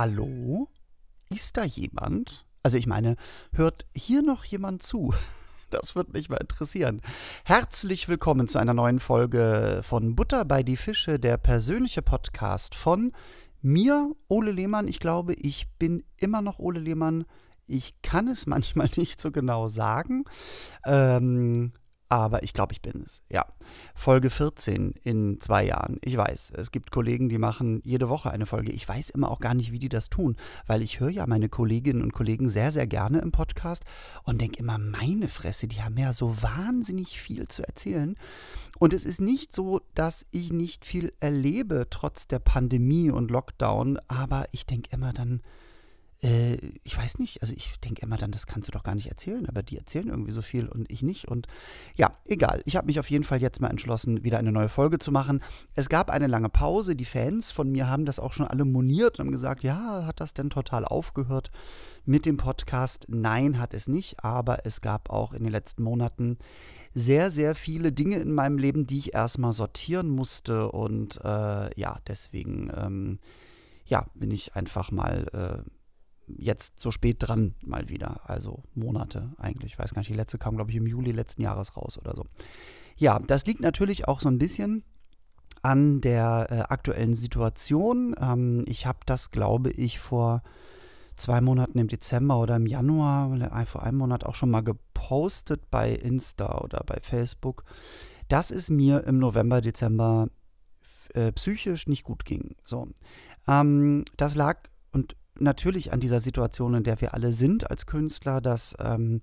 Hallo? Ist da jemand? Also ich meine, hört hier noch jemand zu? Das würde mich mal interessieren. Herzlich willkommen zu einer neuen Folge von Butter bei die Fische, der persönliche Podcast von mir, Ole Lehmann. Ich glaube, ich bin immer noch Ole Lehmann. Ich kann es manchmal nicht so genau sagen. Ähm, aber ich glaube, ich bin es. Ja. Folge 14 in zwei Jahren. Ich weiß, es gibt Kollegen, die machen jede Woche eine Folge. Ich weiß immer auch gar nicht, wie die das tun, weil ich höre ja meine Kolleginnen und Kollegen sehr, sehr gerne im Podcast und denke immer, meine Fresse, die haben ja so wahnsinnig viel zu erzählen. Und es ist nicht so, dass ich nicht viel erlebe, trotz der Pandemie und Lockdown, aber ich denke immer dann, äh, ich weiß nicht, also ich denke immer dann, das kannst du doch gar nicht erzählen, aber die erzählen irgendwie so viel und ich nicht. Und ja, egal. Ich habe mich auf jeden Fall jetzt mal entschlossen, wieder eine neue Folge zu machen. Es gab eine lange Pause. Die Fans von mir haben das auch schon alle moniert und haben gesagt, ja, hat das denn total aufgehört mit dem Podcast? Nein, hat es nicht, aber es gab auch in den letzten Monaten sehr, sehr viele Dinge in meinem Leben, die ich erstmal sortieren musste. Und äh, ja, deswegen, ähm, ja, bin ich einfach mal. Äh, jetzt so spät dran mal wieder. Also Monate eigentlich. Ich weiß gar nicht, die letzte kam, glaube ich, im Juli letzten Jahres raus oder so. Ja, das liegt natürlich auch so ein bisschen an der äh, aktuellen Situation. Ähm, ich habe das, glaube ich, vor zwei Monaten im Dezember oder im Januar, äh, vor einem Monat auch schon mal gepostet bei Insta oder bei Facebook, dass es mir im November, Dezember äh, psychisch nicht gut ging. So. Ähm, das lag und natürlich an dieser Situation, in der wir alle sind als Künstler, dass ähm,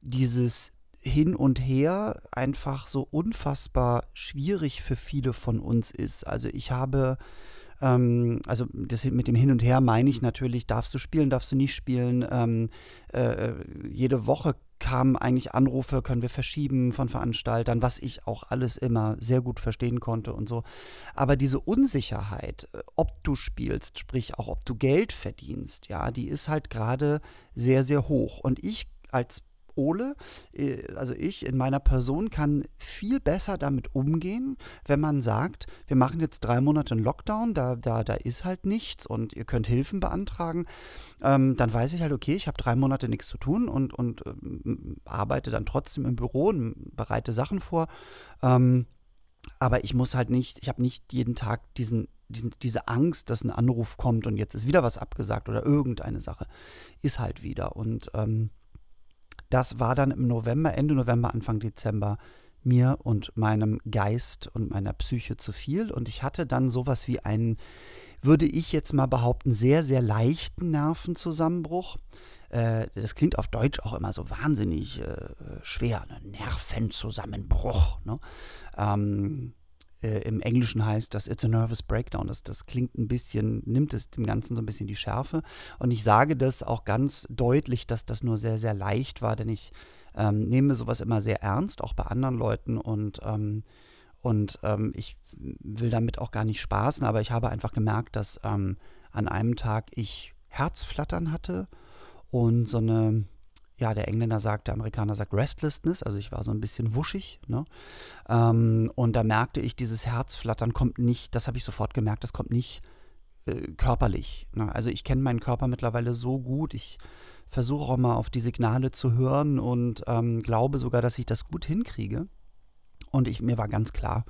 dieses Hin und Her einfach so unfassbar schwierig für viele von uns ist. Also ich habe ähm, also das mit dem Hin und Her meine ich natürlich, darfst du spielen, darfst du nicht spielen. Ähm, äh, jede Woche kamen eigentlich Anrufe, können wir verschieben von Veranstaltern, was ich auch alles immer sehr gut verstehen konnte und so. Aber diese Unsicherheit, äh, ob du spielst, sprich auch ob du Geld verdienst, ja, die ist halt gerade sehr, sehr hoch. Und ich als Ole, äh, also ich in meiner Person kann viel besser damit umgehen, wenn man sagt, wir machen jetzt drei Monate einen Lockdown, da, da, da ist halt nichts und ihr könnt Hilfen beantragen. Ähm, dann weiß ich halt, okay, ich habe drei Monate nichts zu tun und, und ähm, arbeite dann trotzdem im Büro und bereite Sachen vor. Ähm, aber ich muss halt nicht, ich habe nicht jeden Tag diesen, diese Angst, dass ein Anruf kommt und jetzt ist wieder was abgesagt oder irgendeine Sache. Ist halt wieder. Und ähm, das war dann im November, Ende November, Anfang Dezember mir und meinem Geist und meiner Psyche zu viel. Und ich hatte dann sowas wie einen, würde ich jetzt mal behaupten, sehr, sehr leichten Nervenzusammenbruch. Äh, das klingt auf Deutsch auch immer so wahnsinnig äh, schwer, ne? Nervenzusammenbruch. Ne? Ähm, äh, im Englischen heißt das It's a Nervous Breakdown. Das, das klingt ein bisschen, nimmt es dem Ganzen so ein bisschen die Schärfe. Und ich sage das auch ganz deutlich, dass das nur sehr, sehr leicht war, denn ich ähm, nehme sowas immer sehr ernst, auch bei anderen Leuten und ähm, und ähm, ich will damit auch gar nicht spaßen, aber ich habe einfach gemerkt, dass ähm, an einem Tag ich Herzflattern hatte und so eine ja, der Engländer sagt, der Amerikaner sagt Restlessness, also ich war so ein bisschen wuschig. Ne? Ähm, und da merkte ich, dieses Herzflattern kommt nicht, das habe ich sofort gemerkt, das kommt nicht äh, körperlich. Ne? Also ich kenne meinen Körper mittlerweile so gut, ich versuche auch mal auf die Signale zu hören und ähm, glaube sogar, dass ich das gut hinkriege. Und ich, mir war ganz klar,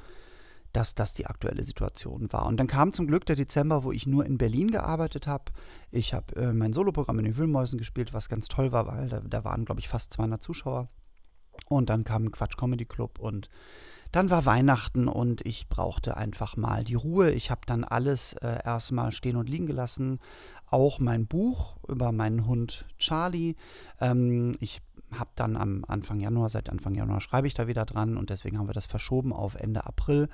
dass das die aktuelle Situation war. Und dann kam zum Glück der Dezember, wo ich nur in Berlin gearbeitet habe. Ich habe äh, mein Soloprogramm in den Wühlmäusen gespielt, was ganz toll war, weil da, da waren, glaube ich, fast 200 Zuschauer. Und dann kam Quatsch Comedy Club und dann war Weihnachten und ich brauchte einfach mal die Ruhe. Ich habe dann alles äh, erstmal stehen und liegen gelassen. Auch mein Buch über meinen Hund Charlie. Ähm, ich habe dann am Anfang Januar, seit Anfang Januar schreibe ich da wieder dran und deswegen haben wir das verschoben auf Ende April,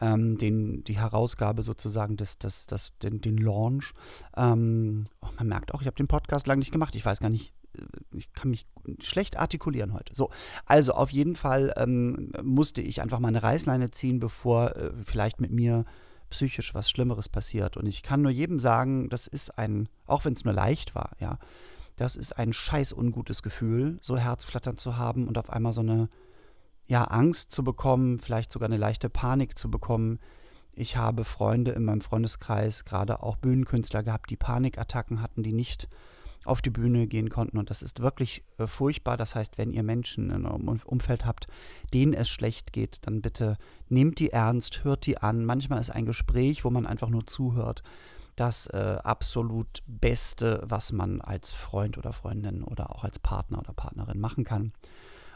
ähm, den, die Herausgabe sozusagen, des, des, des, den, den Launch. Ähm, oh, man merkt auch, ich habe den Podcast lange nicht gemacht, ich weiß gar nicht, äh, ich kann mich schlecht artikulieren heute. So, also auf jeden Fall ähm, musste ich einfach mal eine Reißleine ziehen, bevor äh, vielleicht mit mir psychisch was Schlimmeres passiert. Und ich kann nur jedem sagen, das ist ein, auch wenn es nur leicht war, ja, Das ist ein scheiß ungutes Gefühl, so Herzflattern zu haben und auf einmal so eine ja, Angst zu bekommen, vielleicht sogar eine leichte Panik zu bekommen. Ich habe Freunde in meinem Freundeskreis, gerade auch Bühnenkünstler gehabt, die Panikattacken hatten, die nicht auf die Bühne gehen konnten. Und das ist wirklich äh, furchtbar. Das heißt, wenn ihr Menschen in eurem Umfeld habt, denen es schlecht geht, dann bitte nehmt die ernst, hört die an. Manchmal ist ein Gespräch, wo man einfach nur zuhört, das äh, absolut Beste, was man als Freund oder Freundin oder auch als Partner oder Partnerin machen kann.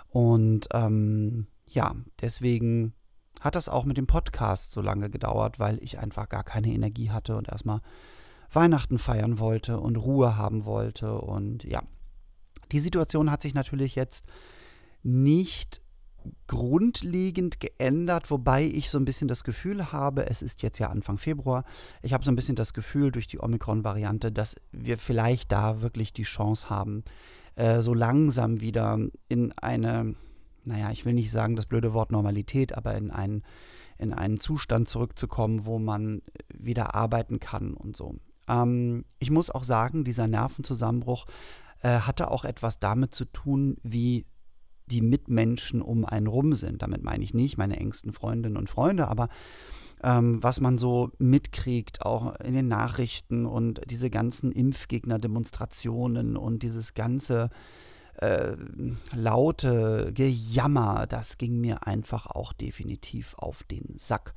Und ähm, ja, deswegen hat das auch mit dem Podcast so lange gedauert, weil ich einfach gar keine Energie hatte und erstmal Weihnachten feiern wollte und Ruhe haben wollte. Und ja, die Situation hat sich natürlich jetzt nicht grundlegend geändert, wobei ich so ein bisschen das Gefühl habe, es ist jetzt ja Anfang Februar, ich habe so ein bisschen das Gefühl durch die Omikron-Variante, dass wir vielleicht da wirklich die Chance haben, äh, so langsam wieder in eine, naja, ich will nicht sagen das blöde Wort Normalität, aber in einen, in einen Zustand zurückzukommen, wo man wieder arbeiten kann und so. Ähm, ich muss auch sagen, dieser Nervenzusammenbruch äh, hatte auch etwas damit zu tun, wie die Mitmenschen um einen rum sind. Damit meine ich nicht meine engsten Freundinnen und Freunde, aber ähm, was man so mitkriegt, auch in den Nachrichten und diese ganzen Impfgegner-Demonstrationen und dieses ganze äh, laute Gejammer, das ging mir einfach auch definitiv auf den Sack.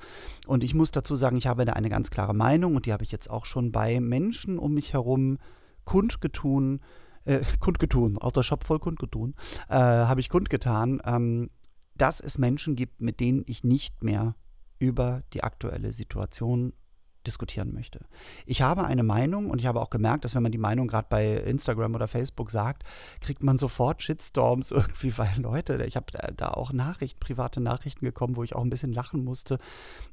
Und ich muss dazu sagen, ich habe da eine ganz klare Meinung und die habe ich jetzt auch schon bei Menschen um mich herum kundgetun, äh, kundgetun, auch der Shop voll kundgetun, äh, habe ich kundgetan, ähm, dass es Menschen gibt, mit denen ich nicht mehr über die aktuelle Situation diskutieren möchte. Ich habe eine Meinung und ich habe auch gemerkt, dass wenn man die Meinung gerade bei Instagram oder Facebook sagt, kriegt man sofort Shitstorms irgendwie, weil Leute, ich habe da auch Nachrichten, private Nachrichten gekommen, wo ich auch ein bisschen lachen musste.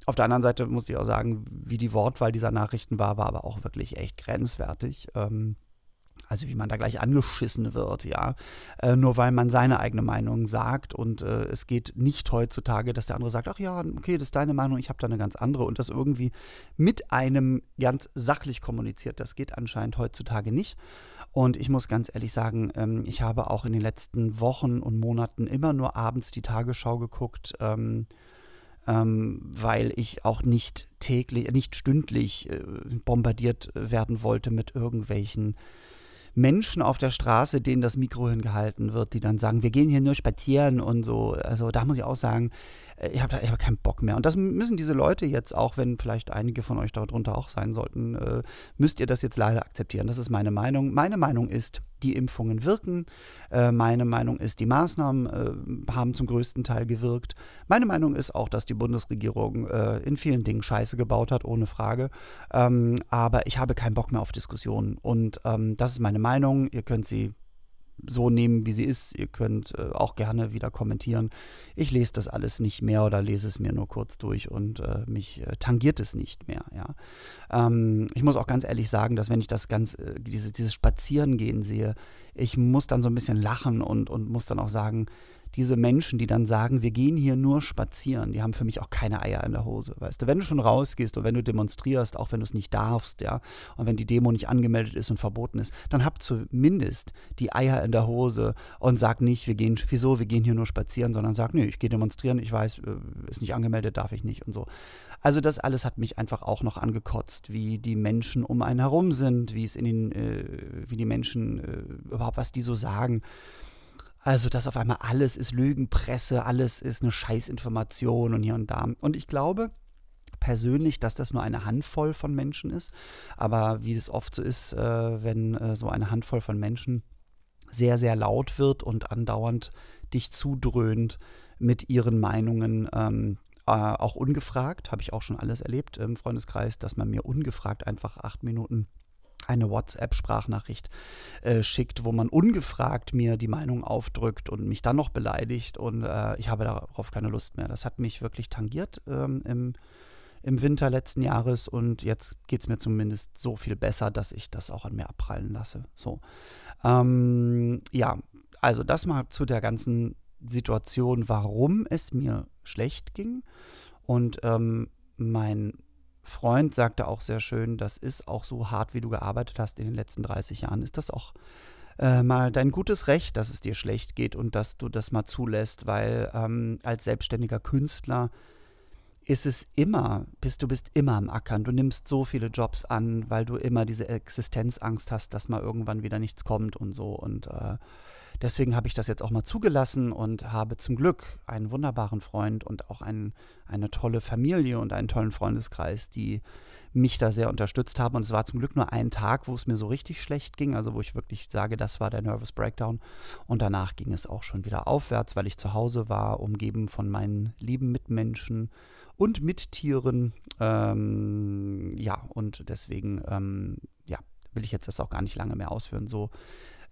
Auf der anderen Seite musste ich auch sagen, wie die Wortwahl dieser Nachrichten war, war aber auch wirklich echt grenzwertig. Ähm, also wie man da gleich angeschissen wird, ja, äh, nur weil man seine eigene Meinung sagt und äh, es geht nicht heutzutage, dass der andere sagt, ach ja, okay, das ist deine Meinung, ich habe da eine ganz andere und das irgendwie mit einem ganz sachlich kommuniziert. Das geht anscheinend heutzutage nicht. Und ich muss ganz ehrlich sagen, ähm, ich habe auch in den letzten Wochen und Monaten immer nur abends die Tagesschau geguckt. Ähm, ähm, weil ich auch nicht täglich, nicht stündlich äh, bombardiert werden wollte mit irgendwelchen Menschen auf der Straße, denen das Mikro hingehalten wird, die dann sagen, wir gehen hier nur spazieren und so. Also da muss ich auch sagen, ich habe hab keinen Bock mehr. Und das müssen diese Leute jetzt auch, wenn vielleicht einige von euch darunter auch sein sollten, äh, müsst ihr das jetzt leider akzeptieren. Das ist meine Meinung. Meine Meinung ist, die Impfungen wirken. Äh, meine Meinung ist, die Maßnahmen äh, haben zum größten Teil gewirkt. Meine Meinung ist auch, dass die Bundesregierung äh, in vielen Dingen Scheiße gebaut hat, ohne Frage. Ähm, aber ich habe keinen Bock mehr auf Diskussionen. Und ähm, das ist meine Meinung. Ihr könnt sie so nehmen, wie sie ist. Ihr könnt äh, auch gerne wieder kommentieren. Ich lese das alles nicht mehr oder lese es mir nur kurz durch und äh, mich äh, tangiert es nicht mehr. Ja. Ähm, ich muss auch ganz ehrlich sagen, dass wenn ich das ganz, äh, diese, dieses Spazierengehen sehe, ich muss dann so ein bisschen lachen und, und muss dann auch sagen, diese Menschen, die dann sagen, wir gehen hier nur spazieren, die haben für mich auch keine Eier in der Hose, weißt du. Wenn du schon rausgehst und wenn du demonstrierst, auch wenn du es nicht darfst, ja, und wenn die Demo nicht angemeldet ist und verboten ist, dann hab zumindest die Eier in der Hose und sag nicht, wir gehen, wieso, wir gehen hier nur spazieren, sondern sag, nee, ich gehe demonstrieren, ich weiß, äh, ist nicht angemeldet, darf ich nicht und so. Also das alles hat mich einfach auch noch angekotzt, wie die Menschen um einen herum sind, wie es in den, äh, wie die Menschen äh, überhaupt, was die so sagen. Also, dass auf einmal alles ist Lügenpresse, alles ist eine Scheißinformation und hier und da. Und ich glaube persönlich, dass das nur eine Handvoll von Menschen ist. Aber wie es oft so ist, äh, wenn äh, so eine Handvoll von Menschen sehr, sehr laut wird und andauernd dich zudröhnt mit ihren Meinungen, ähm, äh, auch ungefragt, habe ich auch schon alles erlebt im Freundeskreis, dass man mir ungefragt einfach acht Minuten eine WhatsApp-Sprachnachricht äh, schickt, wo man ungefragt mir die Meinung aufdrückt und mich dann noch beleidigt und äh, ich habe darauf keine Lust mehr. Das hat mich wirklich tangiert ähm, im, im Winter letzten Jahres und jetzt geht es mir zumindest so viel besser, dass ich das auch an mir abprallen lasse. So. Ähm, ja, also das mal zu der ganzen Situation, warum es mir schlecht ging. Und ähm, mein Freund sagte auch sehr schön, das ist auch so hart, wie du gearbeitet hast in den letzten 30 Jahren, ist das auch äh, mal dein gutes Recht, dass es dir schlecht geht und dass du das mal zulässt, weil ähm, als selbstständiger Künstler ist es immer, bist du bist immer am Ackern. Du nimmst so viele Jobs an, weil du immer diese Existenzangst hast, dass mal irgendwann wieder nichts kommt und so. Und äh, deswegen habe ich das jetzt auch mal zugelassen und habe zum Glück einen wunderbaren Freund und auch ein, eine tolle Familie und einen tollen Freundeskreis, die mich da sehr unterstützt haben. Und es war zum Glück nur ein Tag, wo es mir so richtig schlecht ging, also wo ich wirklich sage, das war der Nervous Breakdown. Und danach ging es auch schon wieder aufwärts, weil ich zu Hause war, umgeben von meinen lieben Mitmenschen und Mittieren. Ähm, ja, und deswegen, ähm, ja, will ich jetzt das auch gar nicht lange mehr ausführen. So,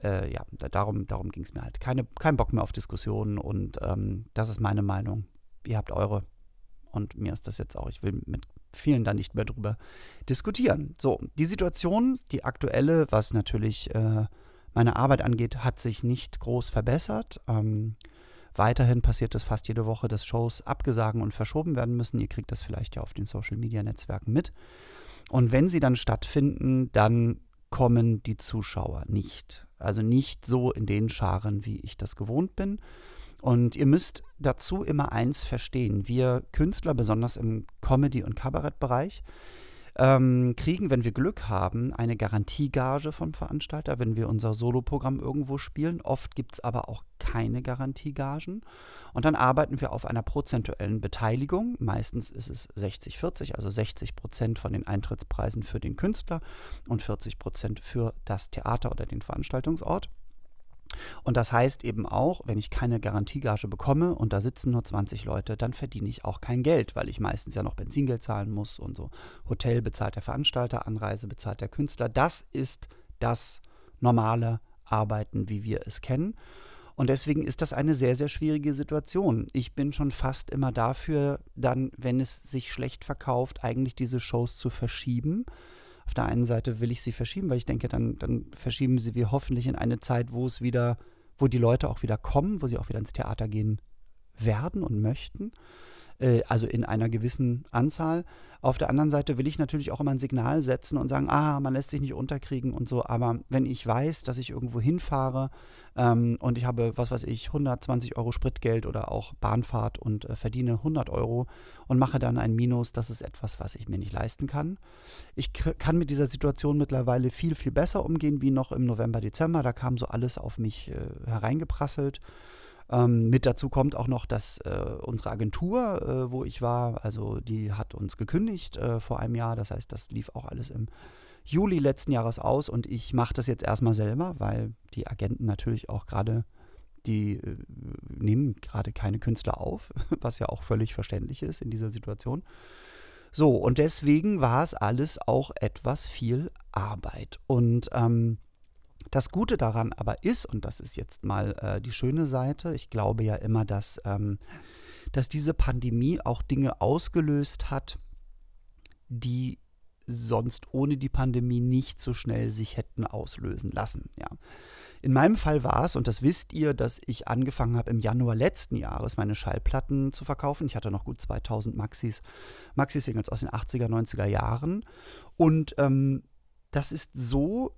äh, ja, darum, darum ging es mir halt. Keine, kein Bock mehr auf Diskussionen und ähm, das ist meine Meinung. Ihr habt eure. Und mir ist das jetzt auch, ich will mit vielen da nicht mehr drüber diskutieren. So, die Situation, die aktuelle, was natürlich äh, meine Arbeit angeht, hat sich nicht groß verbessert. Ähm, weiterhin passiert es fast jede Woche, dass Shows abgesagen und verschoben werden müssen. Ihr kriegt das vielleicht ja auf den Social-Media-Netzwerken mit. Und wenn sie dann stattfinden, dann kommen die Zuschauer nicht. Also nicht so in den Scharen, wie ich das gewohnt bin. Und ihr müsst dazu immer eins verstehen. Wir Künstler, besonders im Comedy- und Kabarettbereich, ähm, kriegen, wenn wir Glück haben, eine Garantiegage vom Veranstalter, wenn wir unser Soloprogramm irgendwo spielen. Oft gibt es aber auch keine Garantiegagen. Und dann arbeiten wir auf einer prozentuellen Beteiligung. Meistens ist es 60-40, also 60 Prozent von den Eintrittspreisen für den Künstler und 40 Prozent für das Theater oder den Veranstaltungsort. Und das heißt eben auch, wenn ich keine Garantiegage bekomme und da sitzen nur 20 Leute, dann verdiene ich auch kein Geld, weil ich meistens ja noch Benzingeld zahlen muss und so. Hotel bezahlt der Veranstalter, Anreise bezahlt der Künstler. Das ist das normale Arbeiten, wie wir es kennen. Und deswegen ist das eine sehr, sehr schwierige Situation. Ich bin schon fast immer dafür, dann, wenn es sich schlecht verkauft, eigentlich diese Shows zu verschieben auf der einen Seite will ich sie verschieben, weil ich denke, dann, dann verschieben sie wir hoffentlich in eine Zeit, wo es wieder, wo die Leute auch wieder kommen, wo sie auch wieder ins Theater gehen werden und möchten. Äh, also in einer gewissen Anzahl. Auf der anderen Seite will ich natürlich auch immer ein Signal setzen und sagen, ah, man lässt sich nicht unterkriegen und so. Aber wenn ich weiß, dass ich irgendwo hinfahre ähm, und ich habe, was weiß ich, 120 Euro Spritgeld oder auch Bahnfahrt und äh, verdiene 100 Euro und mache dann ein Minus, das ist etwas, was ich mir nicht leisten kann. Ich kann mit dieser Situation mittlerweile viel, viel besser umgehen wie noch im November, Dezember. Da kam so alles auf mich äh, hereingeprasselt. Ähm, mit dazu kommt auch noch, dass äh, unsere Agentur, äh, wo ich war, also die hat uns gekündigt äh, vor einem Jahr. Das heißt, das lief auch alles im Juli letzten Jahres aus und ich mache das jetzt erstmal selber, weil die Agenten natürlich auch gerade, die äh, nehmen gerade keine Künstler auf, was ja auch völlig verständlich ist in dieser Situation. So, und deswegen war es alles auch etwas viel Arbeit. Und ähm, das Gute daran aber ist, und das ist jetzt mal äh, die schöne Seite, ich glaube ja immer, dass, ähm, dass diese Pandemie auch Dinge ausgelöst hat, die sonst ohne die Pandemie nicht so schnell sich hätten auslösen lassen. Ja. In meinem Fall war es, und das wisst ihr, dass ich angefangen habe im Januar letzten Jahres meine Schallplatten zu verkaufen. Ich hatte noch gut 2000 Maxis, Maxi-Singles aus den 80er, 90er Jahren. Und ähm, das ist so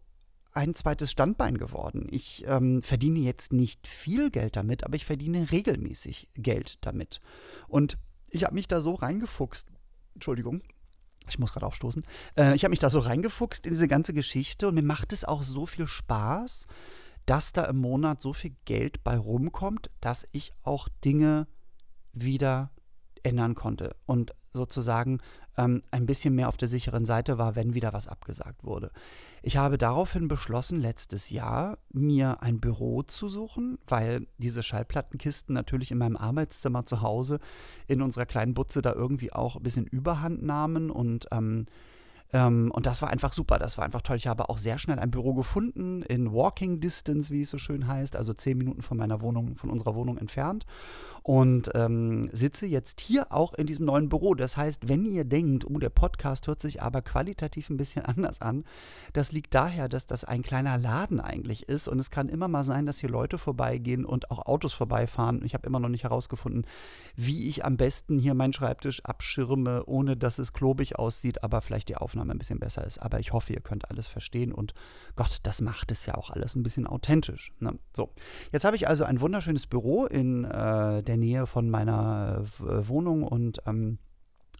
ein zweites Standbein geworden. Ich ähm, verdiene jetzt nicht viel Geld damit, aber ich verdiene regelmäßig Geld damit. Und ich habe mich da so reingefuchst. Entschuldigung. Ich muss gerade aufstoßen. Äh, ich habe mich da so reingefuchst in diese ganze Geschichte und mir macht es auch so viel Spaß, dass da im Monat so viel Geld bei rumkommt, dass ich auch Dinge wieder ändern konnte und sozusagen ähm, ein bisschen mehr auf der sicheren Seite war, wenn wieder was abgesagt wurde. Ich habe daraufhin beschlossen, letztes Jahr mir ein Büro zu suchen, weil diese Schallplattenkisten natürlich in meinem Arbeitszimmer zu Hause in unserer kleinen Butze da irgendwie auch ein bisschen Überhand nahmen und ähm, ähm, und das war einfach super, das war einfach toll. Ich habe auch sehr schnell ein Büro gefunden, in Walking Distance, wie es so schön heißt, also zehn Minuten von meiner Wohnung, von unserer Wohnung entfernt und ähm, sitze jetzt hier auch in diesem neuen Büro. Das heißt, wenn ihr denkt, oh, der Podcast hört sich aber qualitativ ein bisschen anders an, das liegt daher, dass das ein kleiner Laden eigentlich ist und es kann immer mal sein, dass hier Leute vorbeigehen und auch Autos vorbeifahren. Ich habe immer noch nicht herausgefunden, wie ich am besten hier meinen Schreibtisch abschirme, ohne dass es klobig aussieht, aber vielleicht die Aufnahme Aufnahme ein bisschen besser ist. Aber ich hoffe, ihr könnt alles verstehen und Gott, das macht es ja auch alles ein bisschen authentisch. Ne? So, jetzt habe ich also ein wunderschönes Büro in äh, der Nähe von meiner äh, Wohnung und ähm,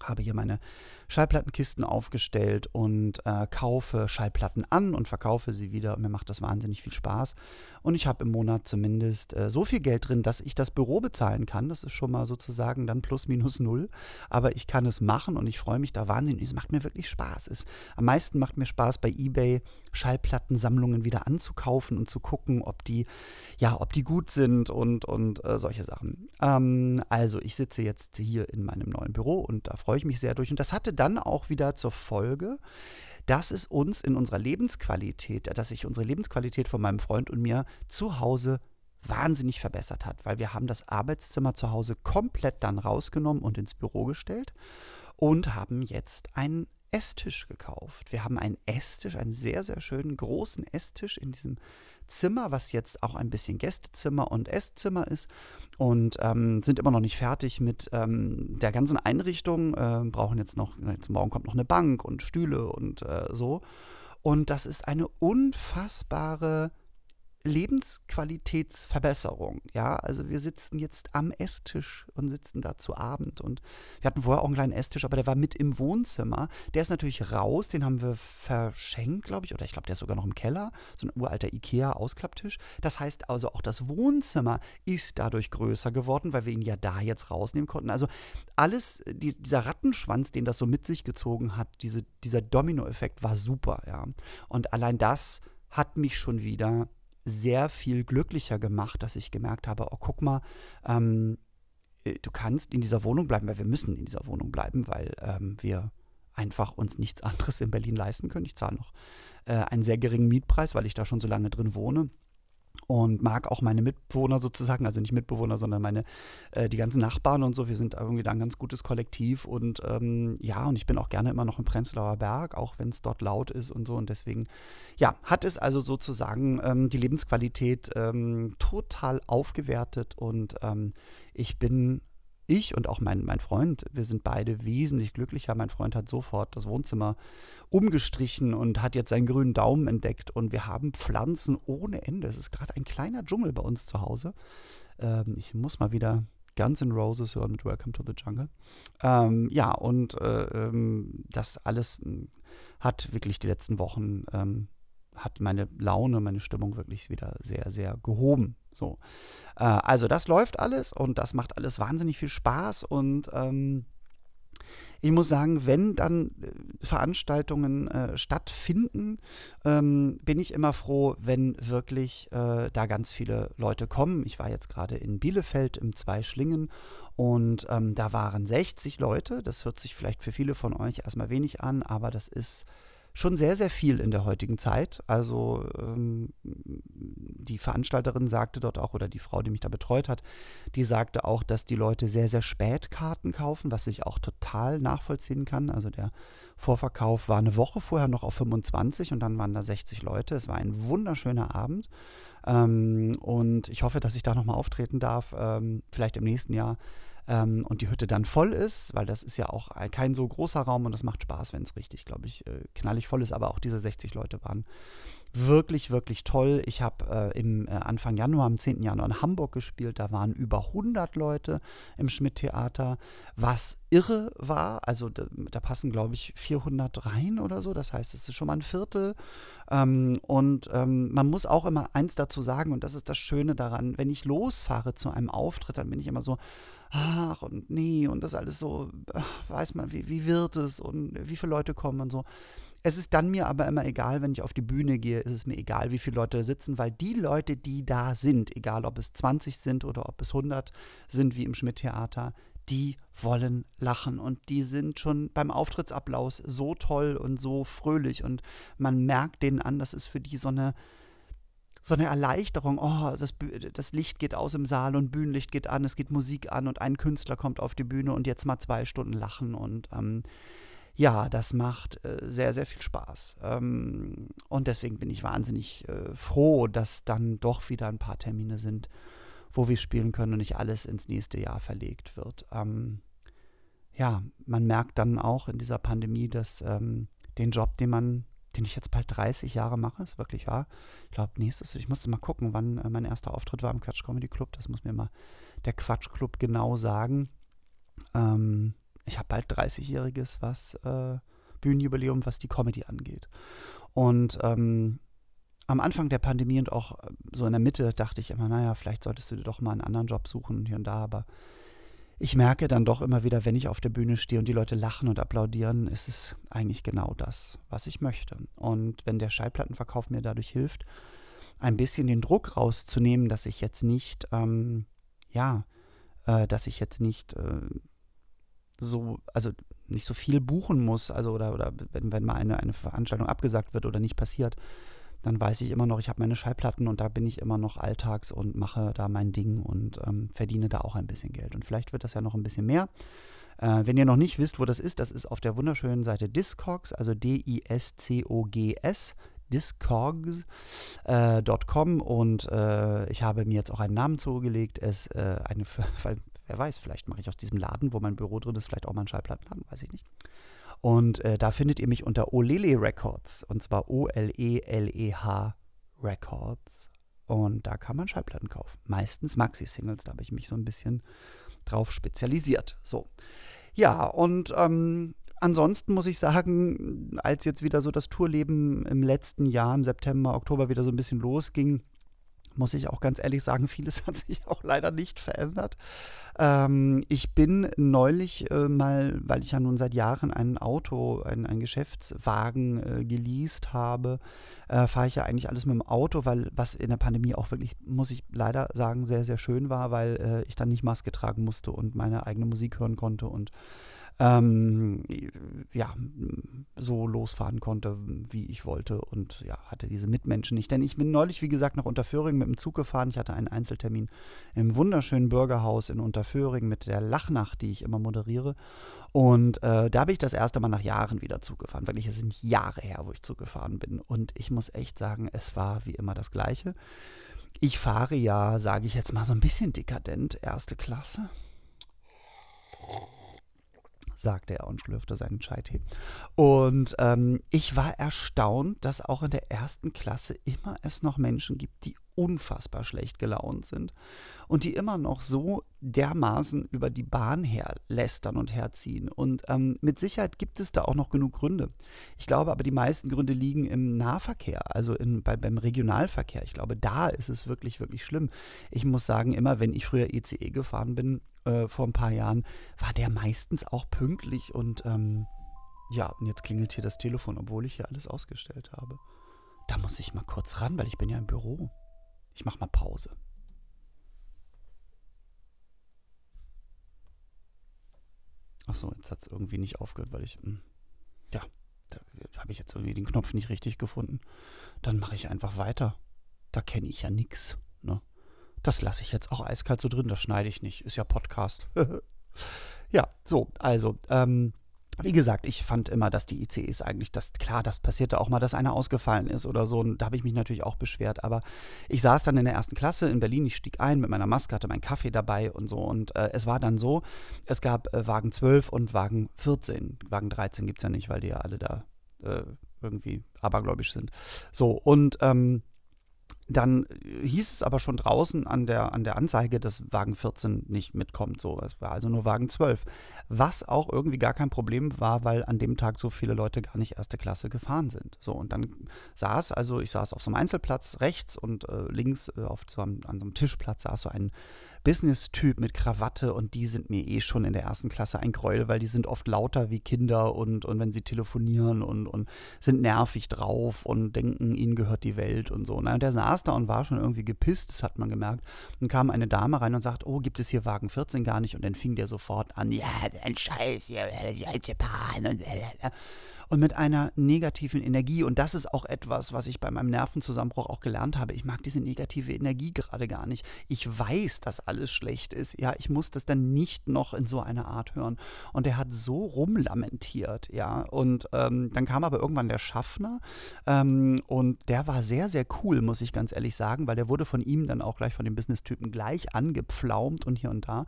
habe hier meine Schallplattenkisten aufgestellt und äh, kaufe Schallplatten an und verkaufe sie wieder. Mir macht das wahnsinnig viel Spaß. Und ich habe im Monat zumindest äh, so viel Geld drin, dass ich das Büro bezahlen kann. Das ist schon mal sozusagen dann plus minus null. Aber ich kann es machen und ich freue mich da wahnsinnig. Es macht mir wirklich Spaß. Es, am meisten macht mir Spaß bei eBay Schallplattensammlungen wieder anzukaufen und zu gucken, ob die, ja, ob die gut sind und, und äh, solche Sachen. Ähm, also ich sitze jetzt hier in meinem neuen Büro und da freue ich mich sehr durch. Und das hatte dann auch wieder zur Folge, dass es uns in unserer Lebensqualität, dass sich unsere Lebensqualität von meinem Freund und mir zu Hause wahnsinnig verbessert hat, weil wir haben das Arbeitszimmer zu Hause komplett dann rausgenommen und ins Büro gestellt und haben jetzt einen Esstisch gekauft. Wir haben einen Esstisch, einen sehr, sehr schönen großen Esstisch in diesem Zimmer, was jetzt auch ein bisschen Gästezimmer und Esszimmer ist. Und ähm, sind immer noch nicht fertig mit ähm, der ganzen Einrichtung. Äh, brauchen jetzt noch, jetzt morgen kommt noch eine Bank und Stühle und äh, so. Und das ist eine unfassbare Lebensqualitätsverbesserung. Ja, also wir sitzen jetzt am Esstisch und sitzen da zu Abend. Und wir hatten vorher auch einen kleinen Esstisch, aber der war mit im Wohnzimmer. Der ist natürlich raus, den haben wir verschenkt, glaube ich, oder ich glaube, der ist sogar noch im Keller. So ein uralter IKEA-Ausklapptisch. Das heißt also, auch das Wohnzimmer ist dadurch größer geworden, weil wir ihn ja da jetzt rausnehmen konnten. Also alles, die, dieser Rattenschwanz, den das so mit sich gezogen hat, diese, dieser Dominoeffekt war super, ja. Und allein das hat mich schon wieder sehr viel glücklicher gemacht, dass ich gemerkt habe, oh, guck mal, ähm, äh, du kannst in dieser Wohnung bleiben, weil wir müssen in dieser Wohnung bleiben, weil ähm, wir einfach uns nichts anderes in Berlin leisten können. Ich zahle noch äh, einen sehr geringen Mietpreis, weil ich da schon so lange drin wohne und mag auch meine Mitbewohner sozusagen, also nicht Mitbewohner, sondern meine, äh, die ganzen Nachbarn und so. Wir sind irgendwie da ein ganz gutes Kollektiv und ähm, ja, und ich bin auch gerne immer noch im Prenzlauer Berg, auch wenn es dort laut ist und so. Und deswegen, ja, hat es also sozusagen ähm, die Lebensqualität ähm, total aufgewertet und ähm, ich bin ich und auch mein, mein Freund, wir sind beide wesentlich glücklicher. Mein Freund hat sofort das Wohnzimmer umgestrichen und hat jetzt seinen grünen Daumen entdeckt. Und wir haben Pflanzen ohne Ende. Es ist gerade ein kleiner Dschungel bei uns zu Hause. Ähm, ich muss mal wieder Guns N' Roses hören mit Welcome to the Jungle. Ähm, ja, und äh, ähm, das alles hm, hat wirklich die letzten Wochen ähm, hat meine Laune, meine Stimmung wirklich wieder sehr, sehr gehoben. So. Äh, also das läuft alles und das macht alles wahnsinnig viel Spaß und ähm, ich muss sagen, wenn dann äh, Veranstaltungen äh, stattfinden, ähm, bin ich immer froh, wenn wirklich äh, da ganz viele Leute kommen. Ich war jetzt gerade in Bielefeld im Zweischlingen und ähm, da waren 60 Leute. Das hört sich vielleicht für viele von euch erstmal wenig an, aber das ist schon sehr, sehr viel in der heutigen Zeit. Also ähm, die Veranstalterin sagte dort auch, oder die Frau, die mich da betreut hat, die sagte auch, dass die Leute sehr, sehr spät Karten kaufen, was ich auch total nachvollziehen kann. Also der Vorverkauf war eine Woche vorher noch auf 25 und dann waren da 60 Leute. Es war ein wunderschöner Abend. Ähm, und ich hoffe, dass ich da nochmal auftreten darf, ähm, vielleicht im nächsten Jahr ähm, und die Hütte dann voll ist, weil das ist ja auch kein so großer Raum und das macht Spaß, wenn es richtig, glaube ich, äh, knallig voll ist. Aber auch diese 60 Leute waren wirklich, wirklich toll. Ich habe äh, im äh, Anfang Januar, am 10. Januar in Hamburg gespielt. Da waren über 100 Leute im Schmidt-Theater, was irre war. Also da, da passen, glaube ich, 400 rein oder so. Das heißt, es ist schon mal ein Viertel. Ähm, und ähm, man muss auch immer eins dazu sagen, und das ist das Schöne daran, wenn ich losfahre zu einem Auftritt, dann bin ich immer so, ach und nee, und das alles so, weiß man, wie, wie wird es und wie viele Leute kommen und so. Es ist dann mir aber immer egal, wenn ich auf die Bühne gehe, ist es mir egal, wie viele Leute da sitzen, weil die Leute, die da sind, egal ob es 20 sind oder ob es 100 sind wie im Schmidt-Theater, die wollen lachen und die sind schon beim Auftrittsapplaus so toll und so fröhlich und man merkt denen an, das ist für die so eine, so eine Erleichterung. Oh, das, das Licht geht aus im Saal und Bühnenlicht geht an, es geht Musik an und ein Künstler kommt auf die Bühne und jetzt mal zwei Stunden lachen und ähm, ja, das macht äh, sehr, sehr viel Spaß. Ähm, und deswegen bin ich wahnsinnig äh, froh, dass dann doch wieder ein paar Termine sind, wo wir spielen können und nicht alles ins nächste Jahr verlegt wird. Ähm, ja, man merkt dann auch in dieser Pandemie, dass ähm, den Job, den man, den ich jetzt bald 30 Jahre mache, ist wirklich wahr. Ich glaube, nächstes, ich musste mal gucken, wann äh, mein erster Auftritt war im Quatsch Comedy Club. Das muss mir mal der Quatsch Club genau sagen. Ähm, ich habe bald 30-jähriges was äh, Bühnenjubiläum, was die Comedy angeht. Und ähm, am Anfang der Pandemie und auch äh, so in der Mitte dachte ich immer, naja, vielleicht solltest du dir doch mal einen anderen Job suchen hier und da, aber ich merke dann doch immer wieder, wenn ich auf der Bühne stehe und die Leute lachen und applaudieren, ist es eigentlich genau das, was ich möchte. Und wenn der Schallplattenverkauf mir dadurch hilft, ein bisschen den Druck rauszunehmen, dass ich jetzt nicht, ähm, ja, äh, dass ich jetzt nicht äh, so, also nicht so viel buchen muss, also oder, oder wenn, wenn mal eine, eine Veranstaltung abgesagt wird oder nicht passiert, dann weiß ich immer noch, ich habe meine Schallplatten und da bin ich immer noch alltags und mache da mein Ding und ähm, verdiene da auch ein bisschen Geld. Und vielleicht wird das ja noch ein bisschen mehr. Äh, wenn ihr noch nicht wisst, wo das ist, das ist auf der wunderschönen Seite Discogs, also D-I-S-C-O-G-S, discogs.com äh, und äh, ich habe mir jetzt auch einen Namen zugelegt. Es äh, eine, weil, wer weiß, vielleicht mache ich aus diesem Laden, wo mein Büro drin ist, vielleicht auch mal einen Schallplattenladen, weiß ich nicht. Und äh, da findet ihr mich unter Olele Records. Und zwar O-L-E-L-E-H Records. Und da kann man Schallplatten kaufen. Meistens Maxi-Singles. Da habe ich mich so ein bisschen drauf spezialisiert. So. Ja, und ähm, ansonsten muss ich sagen, als jetzt wieder so das Tourleben im letzten Jahr, im September, Oktober wieder so ein bisschen losging, muss ich auch ganz ehrlich sagen, vieles hat sich auch leider nicht verändert. Ähm, ich bin neulich äh, mal, weil ich ja nun seit Jahren ein Auto, ein, ein Geschäftswagen äh, geleast habe, äh, fahre ich ja eigentlich alles mit dem Auto, weil was in der Pandemie auch wirklich, muss ich leider sagen, sehr, sehr schön war, weil äh, ich dann nicht Maske tragen musste und meine eigene Musik hören konnte und ähm, ja, so losfahren konnte, wie ich wollte und ja, hatte diese Mitmenschen nicht. Denn ich bin neulich, wie gesagt, nach Unterföhring mit dem Zug gefahren. Ich hatte einen Einzeltermin im wunderschönen Bürgerhaus in Unterföhring mit der Lachnacht, die ich immer moderiere. Und äh, da bin ich das erste Mal nach Jahren wieder Zug gefahren. Wirklich, es sind Jahre her, wo ich Zug gefahren bin. Und ich muss echt sagen, es war wie immer das Gleiche. Ich fahre ja, sage ich jetzt mal, so ein bisschen dekadent, erste Klasse sagte er und schlürfte seinen Chai-Tee. Und ähm, ich war erstaunt, dass auch in der ersten Klasse immer es noch Menschen gibt, die unfassbar schlecht gelaunt sind und die immer noch so dermaßen über die Bahn herlästern und herziehen. Und ähm, mit Sicherheit gibt es da auch noch genug Gründe. Ich glaube aber, die meisten Gründe liegen im Nahverkehr, also in, bei, beim Regionalverkehr. Ich glaube, da ist es wirklich, wirklich schlimm. Ich muss sagen, immer wenn ich früher ICE gefahren bin, äh, vor ein paar Jahren, war der meistens auch pünktlich und ähm, ja, und jetzt klingelt hier das Telefon, obwohl ich hier alles ausgestellt habe. Da muss ich mal kurz ran, weil ich bin ja im Büro. Ich mach mal Pause. Achso, jetzt hat es irgendwie nicht aufgehört, weil ich. Hm, ja, da habe ich jetzt irgendwie den Knopf nicht richtig gefunden. Dann mache ich einfach weiter. Da kenne ich ja nichts. Ne? Das lasse ich jetzt auch eiskalt so drin, das schneide ich nicht. Ist ja Podcast. ja, so, also, ähm, wie gesagt, ich fand immer, dass die ICEs eigentlich, das, klar, das passierte auch mal, dass einer ausgefallen ist oder so. Und da habe ich mich natürlich auch beschwert. Aber ich saß dann in der ersten Klasse in Berlin, ich stieg ein mit meiner Maske, hatte meinen Kaffee dabei und so. Und äh, es war dann so, es gab äh, Wagen 12 und Wagen 14. Wagen 13 gibt es ja nicht, weil die ja alle da äh, irgendwie abergläubisch sind. So, und ähm, dann hieß es aber schon draußen an der, an der Anzeige, dass Wagen 14 nicht mitkommt. So, es war also nur Wagen 12. Was auch irgendwie gar kein Problem war, weil an dem Tag so viele Leute gar nicht erste Klasse gefahren sind. So, und dann saß, also ich saß auf so einem Einzelplatz rechts und äh, links äh, auf so einem, an so einem Tischplatz saß so ein Business-Typ mit Krawatte und die sind mir eh schon in der ersten Klasse ein Gräuel, weil die sind oft lauter wie Kinder und, und wenn sie telefonieren und, und sind nervig drauf und denken, ihnen gehört die Welt und so. Und der saß da und war schon irgendwie gepisst, das hat man gemerkt. Und kam eine Dame rein und sagt, oh, gibt es hier Wagen 14 gar nicht? Und dann fing der sofort an, ja, ein Scheiß, ja, die alte Bahn und und mit einer negativen Energie. Und das ist auch etwas, was ich bei meinem Nervenzusammenbruch auch gelernt habe. Ich mag diese negative Energie gerade gar nicht. Ich weiß, dass alles schlecht ist. Ja, ich muss das dann nicht noch in so einer Art hören. Und er hat so rumlamentiert, ja. Und ähm, dann kam aber irgendwann der Schaffner ähm, und der war sehr, sehr cool, muss ich ganz ehrlich sagen, weil der wurde von ihm dann auch gleich von dem Business-Typen gleich angepflaumt und hier und da.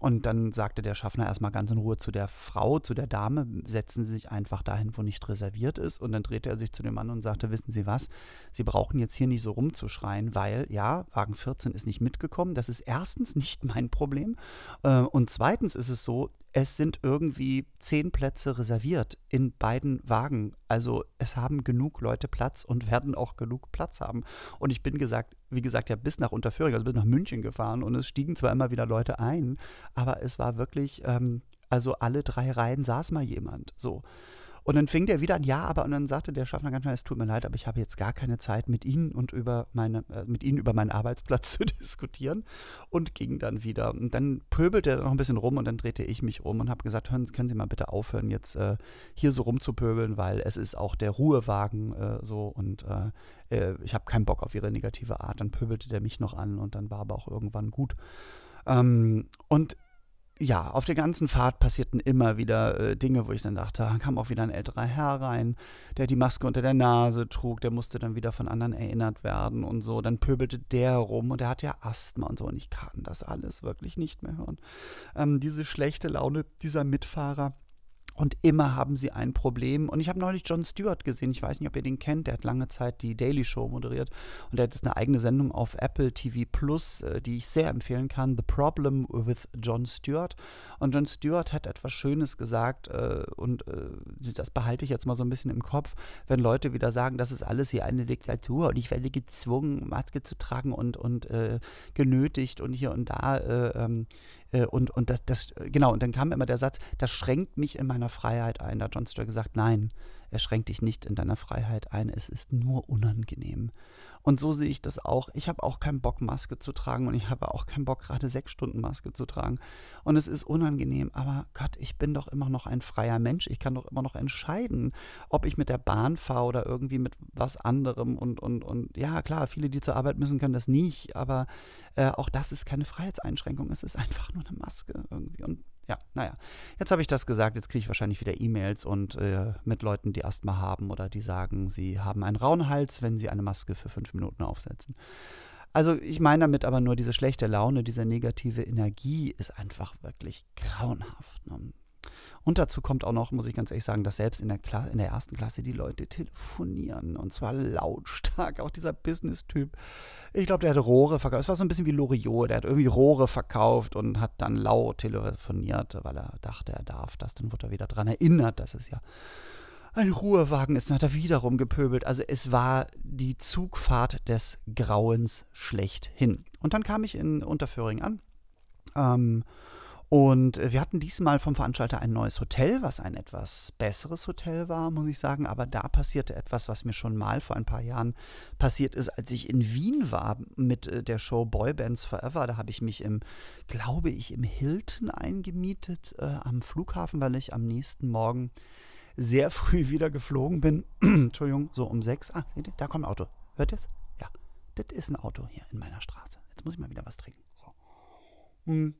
Und dann sagte der Schaffner erstmal ganz in Ruhe zu der Frau, zu der Dame, setzen Sie sich einfach dahin ein, wo nicht reserviert ist. Und dann drehte er sich zu dem Mann und sagte, wissen Sie was, Sie brauchen jetzt hier nicht so rumzuschreien, weil ja, Wagen 14 ist nicht mitgekommen. Das ist erstens nicht mein Problem. Äh, und zweitens ist es so, es sind irgendwie zehn Plätze reserviert in beiden Wagen. Also es haben genug Leute Platz und werden auch genug Platz haben. Und ich bin gesagt, wie gesagt, ja bis nach Unterföhring, also bis nach München gefahren und es stiegen zwar immer wieder Leute ein, aber es war wirklich, ähm, also alle drei Reihen saß mal jemand. So. Und dann fing der wieder an, ja, aber und dann sagte der Schaffner ganz schnell, es tut mir leid, aber ich habe jetzt gar keine Zeit, mit Ihnen und über meine, äh, mit Ihnen über meinen Arbeitsplatz zu diskutieren und ging dann wieder. Und dann pöbelte er noch ein bisschen rum und dann drehte ich mich um und habe gesagt, hören, können Sie mal bitte aufhören, jetzt äh, hier so rumzupöbeln, weil es ist auch der Ruhewagen äh, so und äh, äh, ich habe keinen Bock auf Ihre negative Art. Dann pöbelte der mich noch an und dann war aber auch irgendwann gut. Ähm, und ja, auf der ganzen Fahrt passierten immer wieder äh, Dinge, wo ich dann dachte, da kam auch wieder ein älterer Herr rein, der die Maske unter der Nase trug, der musste dann wieder von anderen erinnert werden und so. Dann pöbelte der rum und der hat ja Asthma und so und ich kann das alles wirklich nicht mehr hören. Ähm, diese schlechte Laune dieser Mitfahrer und immer haben sie ein Problem. Und ich habe neulich Jon Stewart gesehen. Ich weiß nicht, ob ihr den kennt. Der hat lange Zeit die Daily Show moderiert. Und der hat jetzt eine eigene Sendung auf Apple TV Plus, äh, die ich sehr empfehlen kann. The Problem with Jon Stewart. Und Jon Stewart hat etwas Schönes gesagt. Äh, und äh, das behalte ich jetzt mal so ein bisschen im Kopf. Wenn Leute wieder sagen, das ist alles hier eine Diktatur und ich werde gezwungen, Maske zu tragen und, und äh, genötigt und hier und da. Äh, äh, und, und das, das, genau, und dann kam immer der Satz, das schränkt mich in meiner Freiheit ein. Da hat John Stewart gesagt, nein, er schränkt dich nicht in deiner Freiheit ein, es ist nur unangenehm. Und so sehe ich das auch. Ich habe auch keinen Bock, Maske zu tragen und ich habe auch keinen Bock, gerade sechs Stunden Maske zu tragen. Und es ist unangenehm, aber Gott, ich bin doch immer noch ein freier Mensch. Ich kann doch immer noch entscheiden, ob ich mit der Bahn fahre oder irgendwie mit was anderem. Und, und, und ja, klar, viele, die zur Arbeit müssen, können das nicht, aber äh, auch das ist keine Freiheitseinschränkung. Es ist einfach nur eine Maske irgendwie. Und ja, naja. Jetzt habe ich das gesagt, jetzt kriege ich wahrscheinlich wieder E-Mails und äh, mit Leuten, die Asthma haben oder die sagen, sie haben einen rauen Hals, wenn sie eine Maske für fünf Minuten aufsetzen. Also ich meine damit aber nur, diese schlechte Laune, diese negative Energie ist einfach wirklich grauenhaft. Ne? Und dazu kommt auch noch, muss ich ganz ehrlich sagen, dass selbst in der, Kla in der ersten Klasse die Leute telefonieren und zwar lautstark. Auch dieser Business-Typ, ich glaube, der hat Rohre verkauft. Es war so ein bisschen wie Loriot, der hat irgendwie Rohre verkauft und hat dann laut telefoniert, weil er dachte, er darf das. Dann wurde er wieder daran erinnert, dass es ja ein Ruhewagen ist. Dann hat er wiederum gepöbelt. Also es war die Zugfahrt des Grauens schlechthin. Und dann kam ich in Unterföhring an. Ähm, und äh, wir hatten diesmal vom Veranstalter ein neues Hotel, was ein etwas besseres Hotel war, muss ich sagen. Aber da passierte etwas, was mir schon mal vor ein paar Jahren passiert ist, als ich in Wien war mit äh, der Show Boybands Forever. Da habe ich mich im, glaube ich, im Hilton eingemietet äh, am Flughafen, weil ich am nächsten Morgen sehr früh wieder geflogen bin. Entschuldigung, so um sechs. Ah, da kommt ein Auto. Hört ihr es? Ja, das ist ein Auto hier in meiner Straße. Jetzt muss ich mal wieder was trinken. So. Hm.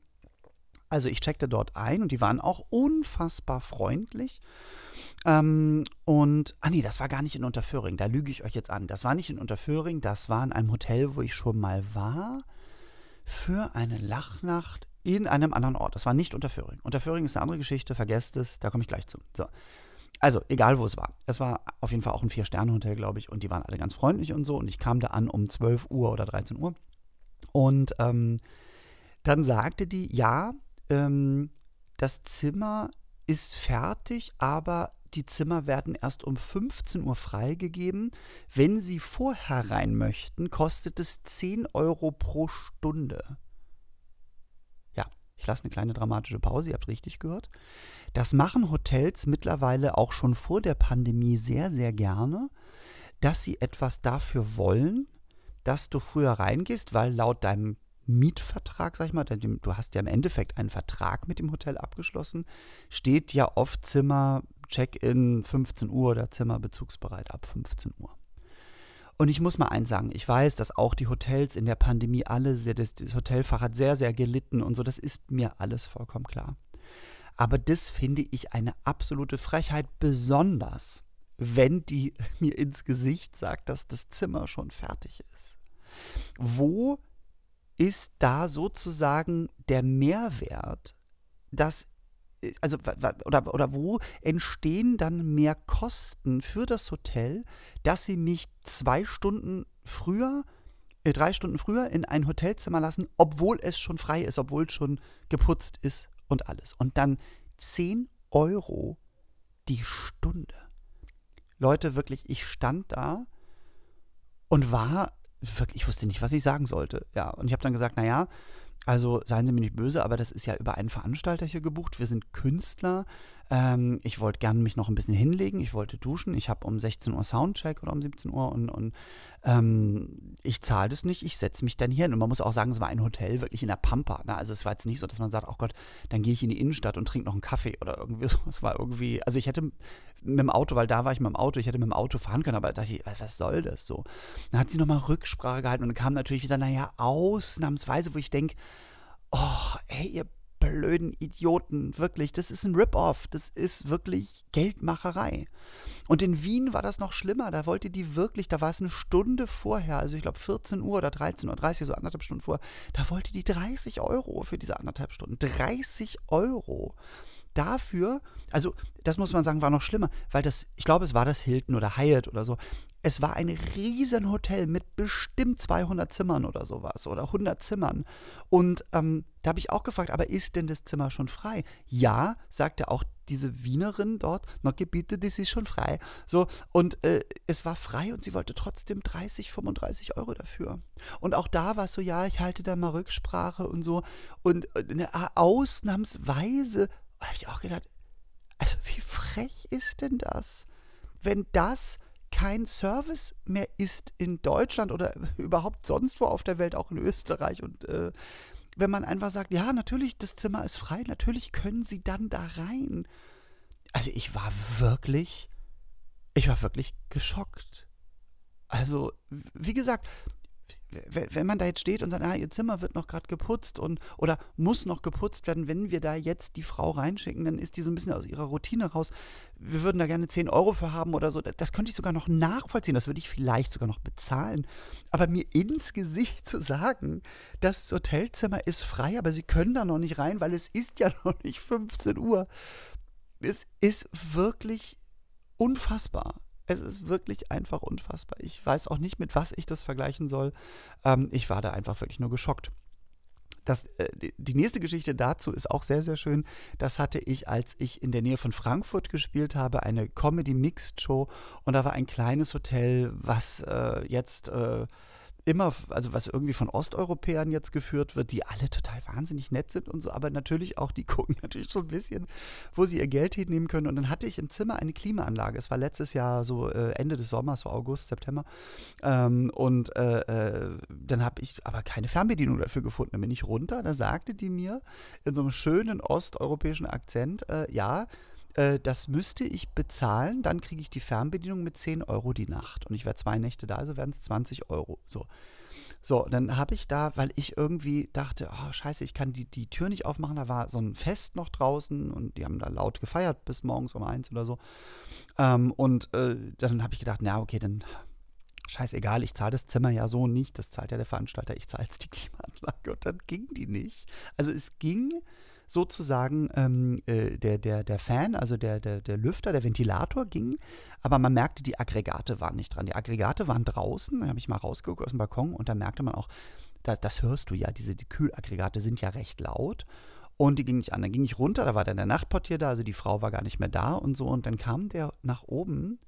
Also ich checkte dort ein und die waren auch unfassbar freundlich. Ähm, und, ah nee, das war gar nicht in Unterföhring, da lüge ich euch jetzt an. Das war nicht in Unterföhring, das war in einem Hotel, wo ich schon mal war, für eine Lachnacht in einem anderen Ort. Das war nicht Unterföhring. Unterföhring ist eine andere Geschichte, vergesst es, da komme ich gleich zu. So. Also, egal wo es war. Es war auf jeden Fall auch ein Vier-Sterne-Hotel, glaube ich, und die waren alle ganz freundlich und so. Und ich kam da an um 12 Uhr oder 13 Uhr. Und ähm, dann sagte die, ja, ähm, das Zimmer ist fertig, aber die Zimmer werden erst um 15 Uhr freigegeben. Wenn Sie vorher rein möchten, kostet es 10 Euro pro Stunde. Ja, ich lasse eine kleine dramatische Pause, ihr habt richtig gehört. Das machen Hotels mittlerweile auch schon vor der Pandemie sehr, sehr gerne, dass sie etwas dafür wollen, dass du früher reingehst, weil laut deinem Mietvertrag, sag ich mal, du hast ja im Endeffekt einen Vertrag mit dem Hotel abgeschlossen, steht ja oft Zimmer Check-in 15 Uhr oder Zimmer bezugsbereit ab 15 Uhr. Und ich muss mal eins sagen, ich weiß, dass auch die Hotels in der Pandemie alle, sehr, das, das Hotelfach hat sehr, sehr gelitten und so, das ist mir alles vollkommen klar. Aber das finde ich eine absolute Frechheit, besonders wenn die mir ins Gesicht sagt, dass das Zimmer schon fertig ist. Wo ist da sozusagen der Mehrwert, dass also oder, oder wo entstehen dann mehr Kosten für das Hotel, dass sie mich zwei Stunden früher, äh, drei Stunden früher in ein Hotelzimmer lassen, obwohl es schon frei ist, obwohl es schon geputzt ist und alles. Und dann 10 Euro die Stunde. Leute, wirklich, ich stand da und war ich wusste nicht, was ich sagen sollte. Ja, und ich habe dann gesagt, naja, also seien Sie mir nicht böse, aber das ist ja über einen Veranstalter hier gebucht. Wir sind Künstler. Ähm, ich wollte gerne mich noch ein bisschen hinlegen. Ich wollte duschen. Ich habe um 16 Uhr Soundcheck oder um 17 Uhr und, und ähm, ich zahle das nicht. Ich setze mich dann hier hin. Und man muss auch sagen, es war ein Hotel wirklich in der Pampa. Ne? Also es war jetzt nicht so, dass man sagt, oh Gott, dann gehe ich in die Innenstadt und trinke noch einen Kaffee oder irgendwie so. Es war irgendwie, also ich hätte mit dem Auto, weil da war ich mit dem Auto, ich hätte mit dem Auto fahren können, aber da dachte ich, was soll das so? Dann hat sie nochmal Rücksprache gehalten und kam natürlich wieder, naja, ausnahmsweise, wo ich denke, oh, ey, ihr blöden Idioten, wirklich, das ist ein Rip-Off, das ist wirklich Geldmacherei. Und in Wien war das noch schlimmer, da wollte die wirklich, da war es eine Stunde vorher, also ich glaube 14 Uhr oder 13 Uhr, 30, so anderthalb Stunden vorher, da wollte die 30 Euro für diese anderthalb Stunden. 30 Euro dafür, also das muss man sagen, war noch schlimmer, weil das, ich glaube, es war das Hilton oder Hyatt oder so. Es war ein riesen Hotel mit bestimmt 200 Zimmern oder sowas oder 100 Zimmern. Und ähm, da habe ich auch gefragt, aber ist denn das Zimmer schon frei? Ja, sagte auch diese Wienerin dort, na bitte, das ist schon frei. So, und äh, es war frei und sie wollte trotzdem 30, 35 Euro dafür. Und auch da war es so, ja, ich halte da mal Rücksprache und so. Und äh, ausnahmsweise habe ich auch gedacht, also wie frech ist denn das? Wenn das kein Service mehr ist in Deutschland oder überhaupt sonst wo auf der Welt, auch in Österreich. Und äh, wenn man einfach sagt, ja, natürlich, das Zimmer ist frei, natürlich können Sie dann da rein. Also ich war wirklich, ich war wirklich geschockt. Also, wie gesagt, wenn man da jetzt steht und sagt, ah, ihr Zimmer wird noch gerade geputzt und oder muss noch geputzt werden, wenn wir da jetzt die Frau reinschicken, dann ist die so ein bisschen aus ihrer Routine raus. Wir würden da gerne 10 Euro für haben oder so. Das könnte ich sogar noch nachvollziehen. Das würde ich vielleicht sogar noch bezahlen. Aber mir ins Gesicht zu sagen, das Hotelzimmer ist frei, aber sie können da noch nicht rein, weil es ist ja noch nicht 15 Uhr. Es ist wirklich unfassbar. Es ist wirklich einfach unfassbar. Ich weiß auch nicht, mit was ich das vergleichen soll. Ähm, ich war da einfach wirklich nur geschockt. Das, äh, die nächste Geschichte dazu ist auch sehr, sehr schön. Das hatte ich, als ich in der Nähe von Frankfurt gespielt habe, eine Comedy-Mixed-Show. Und da war ein kleines Hotel, was äh, jetzt äh, immer, also was irgendwie von Osteuropäern jetzt geführt wird, die alle total wahnsinnig nett sind und so, aber natürlich auch, die gucken natürlich so ein bisschen, wo sie ihr Geld hinnehmen können. Und dann hatte ich im Zimmer eine Klimaanlage. Es war letztes Jahr so äh, Ende des Sommers, so August, September. Ähm, und äh, äh, dann habe ich aber keine Fernbedienung dafür gefunden. Dann bin ich runter, da sagte die mir in so einem schönen osteuropäischen Akzent, ja, äh, das müsste ich bezahlen, dann kriege ich die Fernbedienung mit 10 Euro die Nacht. Und ich wäre zwei Nächte da, also wären es 20 Euro. So. So, dann habe ich da, weil ich irgendwie dachte, oh, scheiße, ich kann die, die Tür nicht aufmachen, da war so ein Fest noch draußen und die haben da laut gefeiert bis morgens um eins oder so. Ähm, und äh, dann habe ich gedacht, na okay, dann scheißegal, ich zahle das Zimmer ja so nicht, das zahlt ja der Veranstalter, ich zahle jetzt die Klimaanlage und dann ging die nicht. Also es ging sozusagen ähm, äh, der, der, der Fan, also der, der, der Lüfter, der Ventilator ging, aber man merkte, die Aggregate waren nicht dran. Die Aggregate waren draußen, da habe ich mal rausgeguckt aus dem Balkon und da merkte man auch, da, das hörst du ja, diese die Kühlaggregate sind ja recht laut. Und die ging nicht an. Dann ging ich runter, da war dann der Nachtportier da, also die Frau war gar nicht mehr da und so. Und dann kam der nach oben,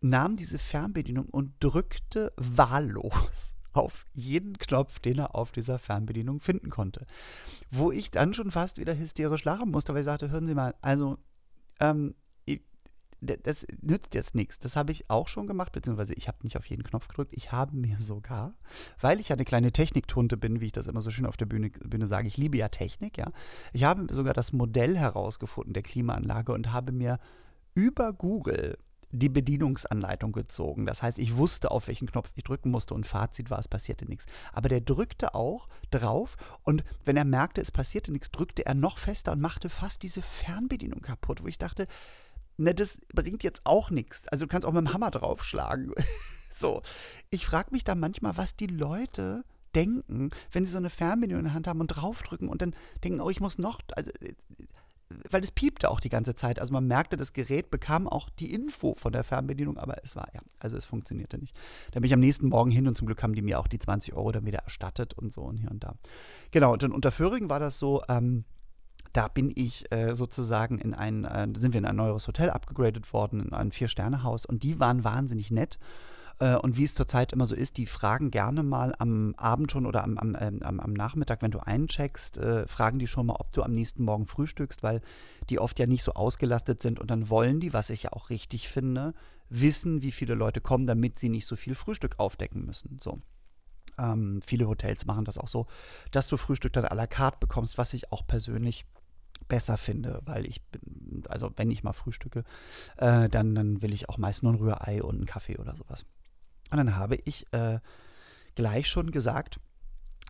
nahm diese Fernbedienung und drückte wahllos auf jeden Knopf, den er auf dieser Fernbedienung finden konnte. Wo ich dann schon fast wieder hysterisch lachen musste, weil ich sagte, hören Sie mal, also, ähm, das nützt jetzt nichts. Das habe ich auch schon gemacht, beziehungsweise ich habe nicht auf jeden Knopf gedrückt. Ich habe mir sogar, weil ich ja eine kleine Techniktunte bin, wie ich das immer so schön auf der Bühne, Bühne sage, ich liebe ja Technik, ja. Ich habe sogar das Modell herausgefunden der Klimaanlage und habe mir über Google die Bedienungsanleitung gezogen. Das heißt, ich wusste, auf welchen Knopf ich drücken musste und Fazit war, es passierte nichts. Aber der drückte auch drauf und wenn er merkte, es passierte nichts, drückte er noch fester und machte fast diese Fernbedienung kaputt, wo ich dachte, ne, das bringt jetzt auch nichts. Also du kannst auch mit dem Hammer draufschlagen. so, ich frage mich da manchmal, was die Leute denken, wenn sie so eine Fernbedienung in der Hand haben und draufdrücken und dann denken, oh, ich muss noch, also weil es piepte auch die ganze Zeit. Also man merkte, das Gerät bekam auch die Info von der Fernbedienung, aber es war, ja, also es funktionierte nicht. Da bin ich am nächsten Morgen hin und zum Glück haben die mir auch die 20 Euro dann wieder erstattet und so und hier und da. Genau, und in Unterföhring war das so, ähm, da bin ich äh, sozusagen in ein, äh, sind wir in ein neues Hotel abgegradet worden, in ein Vier-Sterne-Haus und die waren wahnsinnig nett. Äh, und wie es zurzeit immer so ist, die fragen gerne mal am Abend schon oder am, am, äh, am, am Nachmittag, wenn du eincheckst, äh, fragen die schon mal, ob du am nächsten Morgen frühstückst, weil die oft ja nicht so ausgelastet sind und dann wollen die, was ich ja auch richtig finde, wissen, wie viele Leute kommen, damit sie nicht so viel Frühstück aufdecken müssen. So. Ähm, viele Hotels machen das auch so, dass du Frühstück dann à la carte bekommst, was ich auch persönlich besser finde, weil ich bin, also wenn ich mal frühstücke, äh, dann, dann will ich auch meist nur ein Rührei und einen Kaffee oder sowas. Und dann habe ich äh, gleich schon gesagt,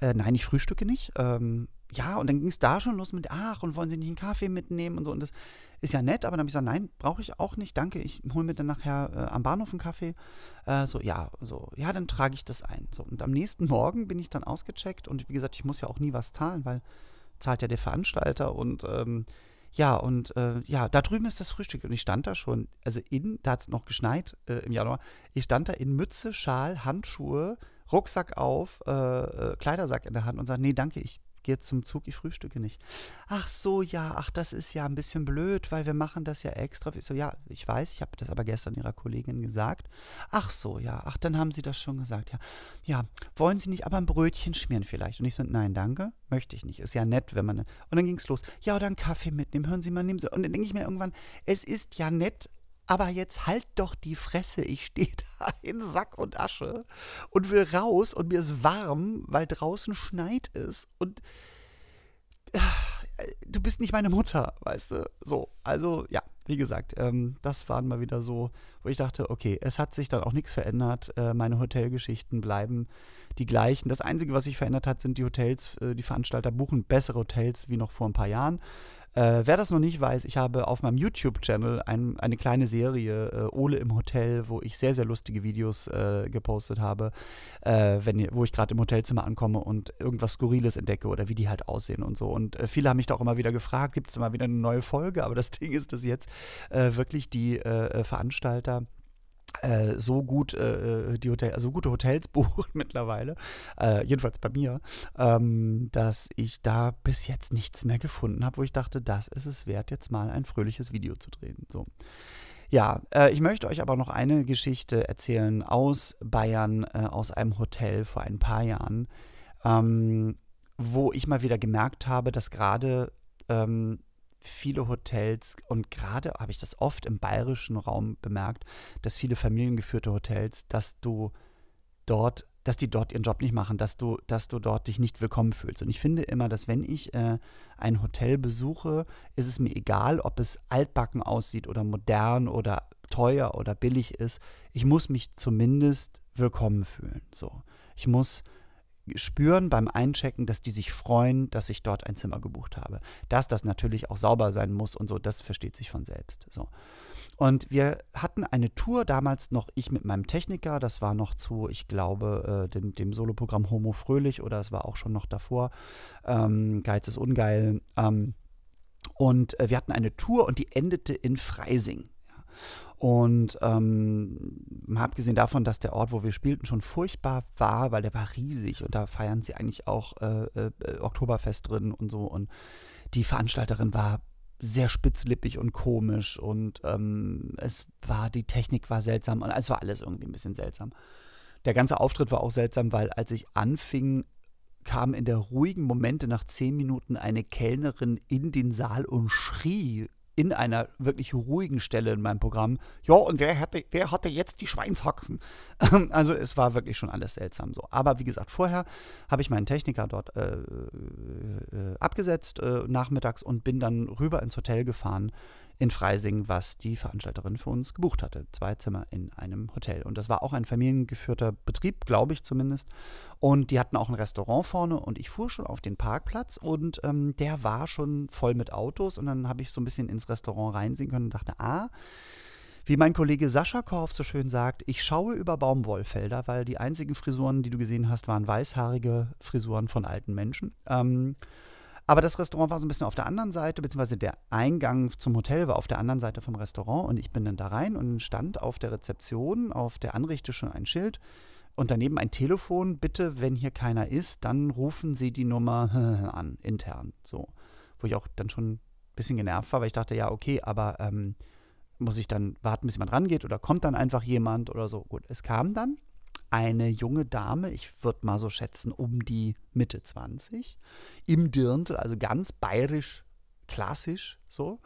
äh, nein, ich frühstücke nicht. Ähm, ja, und dann ging es da schon los mit, ach, und wollen Sie nicht einen Kaffee mitnehmen und so. Und das ist ja nett, aber dann habe ich gesagt, nein, brauche ich auch nicht, danke, ich hole mir dann nachher äh, am Bahnhof einen Kaffee. Äh, so, ja, so, ja, dann trage ich das ein. So, und am nächsten Morgen bin ich dann ausgecheckt und wie gesagt, ich muss ja auch nie was zahlen, weil zahlt ja der Veranstalter und ähm, ja, und äh, ja, da drüben ist das Frühstück. Und ich stand da schon, also in, da hat es noch geschneit äh, im Januar. Ich stand da in Mütze, Schal, Handschuhe, Rucksack auf, äh, äh Kleidersack in der Hand und sage, nee, danke, ich gehe zum Zug, ich frühstücke nicht. Ach so, ja, ach, das ist ja ein bisschen blöd, weil wir machen das ja extra. Ich so, ja, ich weiß, ich habe das aber gestern Ihrer Kollegin gesagt. Ach so, ja, ach, dann haben Sie das schon gesagt, ja. Ja, wollen Sie nicht aber ein Brötchen schmieren vielleicht? Und ich so, nein, danke, möchte ich nicht. Ist ja nett, wenn man. Und dann ging es los. Ja, oder einen Kaffee mitnehmen, hören Sie mal, nehmen Sie. Und dann denke ich mir irgendwann, es ist ja nett, aber jetzt halt doch die Fresse, ich stehe da in Sack und Asche und will raus und mir ist warm, weil draußen schneit es und äh, du bist nicht meine Mutter, weißt du? So, also ja, wie gesagt, ähm, das waren mal wieder so, wo ich dachte, okay, es hat sich dann auch nichts verändert, äh, meine Hotelgeschichten bleiben die gleichen. Das Einzige, was sich verändert hat, sind die Hotels, äh, die Veranstalter buchen bessere Hotels wie noch vor ein paar Jahren. Äh, wer das noch nicht weiß, ich habe auf meinem YouTube-Channel ein, eine kleine Serie, äh, Ole im Hotel, wo ich sehr, sehr lustige Videos äh, gepostet habe, äh, wenn, wo ich gerade im Hotelzimmer ankomme und irgendwas Skurriles entdecke oder wie die halt aussehen und so. Und äh, viele haben mich da auch immer wieder gefragt, gibt es immer wieder eine neue Folge? Aber das Ding ist, dass jetzt äh, wirklich die Veranstalter äh, so gut äh, äh, die Hotel, also gute Hotels buchen mittlerweile, äh, jedenfalls bei mir, ähm, dass ich da bis jetzt nichts mehr gefunden habe, wo ich dachte, das ist es wert, jetzt mal ein fröhliches Video zu drehen. So. Ja, äh, ich möchte euch aber noch eine Geschichte erzählen aus Bayern, aus einem Hotel vor ein paar Jahren, ähm, wo ich mal wieder gemerkt habe, dass gerade ähm, viele Hotels und gerade habe ich das oft im bayerischen Raum bemerkt, dass viele familiengeführte Hotels, dass du dort, dass die dort ihren Job nicht machen, dass du, dass du dort dich nicht willkommen fühlst. Und ich finde immer, dass wenn ich äh, ein Hotel besuche, ist es mir egal, ob es altbacken aussieht oder modern oder teuer oder billig ist. Ich muss mich zumindest willkommen fühlen. So, ich muss spüren beim Einchecken, dass die sich freuen, dass ich dort ein Zimmer gebucht habe. Dass das natürlich auch sauber sein muss und so, das versteht sich von selbst. So. Und wir hatten eine Tour damals noch, ich mit meinem Techniker, das war noch zu, ich glaube, äh, dem, dem Soloprogramm Homo Fröhlich oder es war auch schon noch davor, ähm, Geiz ist ungeil. Ähm, und äh, wir hatten eine Tour und die endete in Freising. Und ähm, abgesehen davon, dass der Ort, wo wir spielten, schon furchtbar war, weil der war riesig und da feiern sie eigentlich auch äh, äh, Oktoberfest drin und so. Und die Veranstalterin war sehr spitzlippig und komisch und ähm, es war, die Technik war seltsam und es war alles irgendwie ein bisschen seltsam. Der ganze Auftritt war auch seltsam, weil als ich anfing, kam in der ruhigen Momente nach zehn Minuten eine Kellnerin in den Saal und schrie in einer wirklich ruhigen Stelle in meinem Programm, ja, und wer hatte, wer hatte jetzt die Schweinshaxen? also es war wirklich schon alles seltsam so. Aber wie gesagt, vorher habe ich meinen Techniker dort äh, äh, abgesetzt äh, nachmittags und bin dann rüber ins Hotel gefahren in Freising, was die Veranstalterin für uns gebucht hatte. Zwei Zimmer in einem Hotel. Und das war auch ein familiengeführter Betrieb, glaube ich zumindest. Und die hatten auch ein Restaurant vorne und ich fuhr schon auf den Parkplatz und ähm, der war schon voll mit Autos. Und dann habe ich so ein bisschen ins Restaurant reinsehen können und dachte, ah, wie mein Kollege Sascha Korf so schön sagt, ich schaue über Baumwollfelder, weil die einzigen Frisuren, die du gesehen hast, waren weißhaarige Frisuren von alten Menschen. Ähm, Aber das Restaurant war so ein bisschen auf der anderen Seite, beziehungsweise der Eingang zum Hotel war auf der anderen Seite vom Restaurant und ich bin dann da rein und stand auf der Rezeption, auf der Anrichte schon ein Schild und daneben ein Telefon. Bitte, wenn hier keiner ist, dann rufen Sie die Nummer an, intern. So. Wo ich auch dann schon ein bisschen genervt war, weil ich dachte, ja, okay, aber ähm, muss ich dann warten, bis jemand rangeht oder kommt dann einfach jemand oder so. Gut, es kam dann eine junge Dame, ich würde mal so schätzen, um die Mitte 20, im Dirndl, also ganz bayerisch, klassisch so.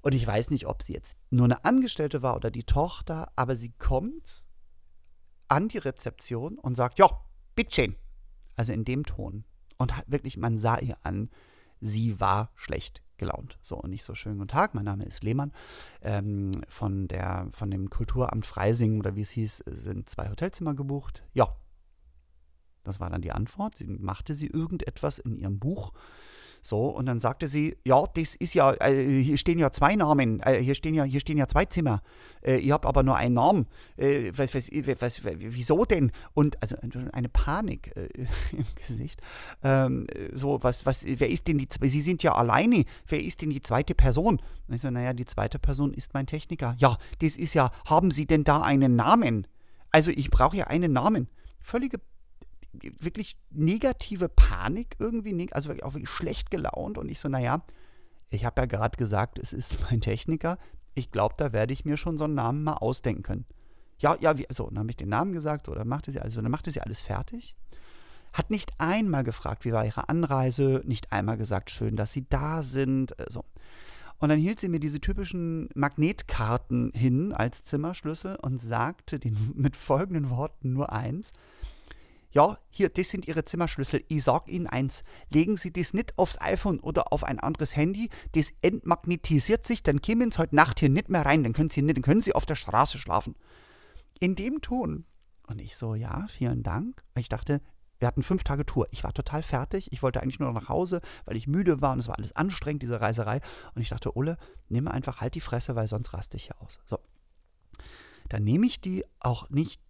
Und ich weiß nicht, ob sie jetzt nur eine Angestellte war oder die Tochter, aber sie kommt an die Rezeption und sagt, ja, bitteschön. Also in dem Ton. Und wirklich, man sah ihr an, sie war schlecht gelaunt. So, und nicht so schönen guten Tag, mein Name ist Lehmann. Ähm, von, der, von dem Kulturamt Freising oder wie es hieß, sind zwei Hotelzimmer gebucht. Ja. Das war dann die Antwort. Sie machte sie irgendetwas in ihrem Buch so, und dann sagte sie, ja, das ist ja, äh, hier stehen ja zwei Namen, äh, hier, stehen ja, hier stehen ja zwei Zimmer. Äh, ich habe aber nur einen Namen. Äh, was, was, was, wieso denn? Und also eine Panik äh, im Gesicht. Ähm, so, was, was, wer ist denn die, Sie sind ja alleine, wer ist denn die zweite Person? Und ich so, naja, die zweite Person ist mein Techniker. Ja, das ist ja, haben Sie denn da einen Namen? Also ich brauche ja einen Namen. Völlige wirklich negative Panik irgendwie, also wirklich auch wirklich schlecht gelaunt. Und ich so, naja, ich habe ja gerade gesagt, es ist mein Techniker. Ich glaube, da werde ich mir schon so einen Namen mal ausdenken können. Ja, ja, wie, so, dann habe ich den Namen gesagt, so, dann machte sie also, dann machte sie alles fertig. Hat nicht einmal gefragt, wie war ihre Anreise, nicht einmal gesagt, schön, dass sie da sind, äh, so. Und dann hielt sie mir diese typischen Magnetkarten hin als Zimmerschlüssel und sagte den, mit folgenden Worten nur eins: ja, hier, das sind Ihre Zimmerschlüssel. Ich sag Ihnen eins, legen Sie das nicht aufs iPhone oder auf ein anderes Handy, das entmagnetisiert sich, dann kämen Sie heute Nacht hier nicht mehr rein, dann können Sie nicht, dann können Sie auf der Straße schlafen. In dem Ton. Und ich so, ja, vielen Dank. Ich dachte, wir hatten fünf Tage Tour. Ich war total fertig. Ich wollte eigentlich nur nach Hause, weil ich müde war und es war alles anstrengend, diese Reiserei. Und ich dachte, Ulle, nimm einfach halt die Fresse, weil sonst raste ich hier aus. So. Dann nehme ich die auch nicht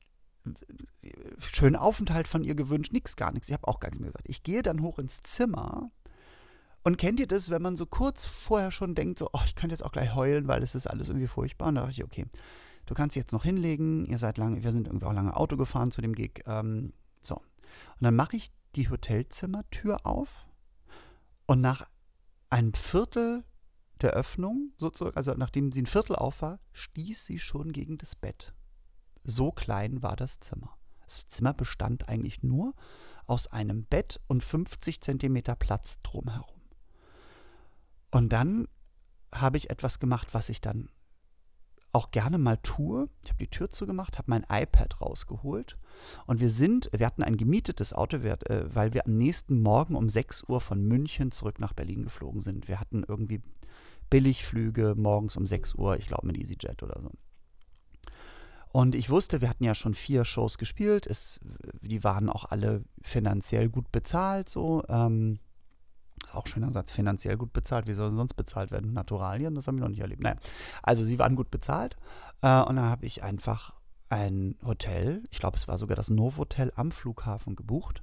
schönen Aufenthalt von ihr gewünscht, nichts, gar nichts. Ich habe auch gar nichts mehr gesagt. Ich gehe dann hoch ins Zimmer und kennt ihr das, wenn man so kurz vorher schon denkt, so, oh, ich könnte jetzt auch gleich heulen, weil es ist alles irgendwie furchtbar. Und da dachte ich, okay, du kannst dich jetzt noch hinlegen. Ihr seid lange, wir sind irgendwie auch lange Auto gefahren zu dem Gig. Ähm, so. Und dann mache ich die Hotelzimmertür auf und nach einem Viertel der Öffnung, sozusagen, also nachdem sie ein Viertel auf war, stieß sie schon gegen das Bett. So klein war das Zimmer. Das Zimmer bestand eigentlich nur aus einem Bett und 50 Zentimeter Platz drumherum. Und dann habe ich etwas gemacht, was ich dann auch gerne mal tue. Ich habe die Tür zugemacht, habe mein iPad rausgeholt und wir sind, wir hatten ein gemietetes Auto, äh, weil wir am nächsten Morgen um 6 Uhr von München zurück nach Berlin geflogen sind. Wir hatten irgendwie Billigflüge morgens um 6 Uhr, ich glaube mit EasyJet oder so. Und ich wusste, wir hatten ja schon vier Shows gespielt. Es, die waren auch alle finanziell gut bezahlt, so. Ähm, auch schöner Satz, finanziell gut bezahlt. Wie sollen sonst bezahlt werden? Naturalien? Das haben wir noch nicht erlebt. Naja, also sie waren gut bezahlt. Äh, und dann habe ich einfach ein Hotel, ich glaube, es war sogar das Novotel am Flughafen gebucht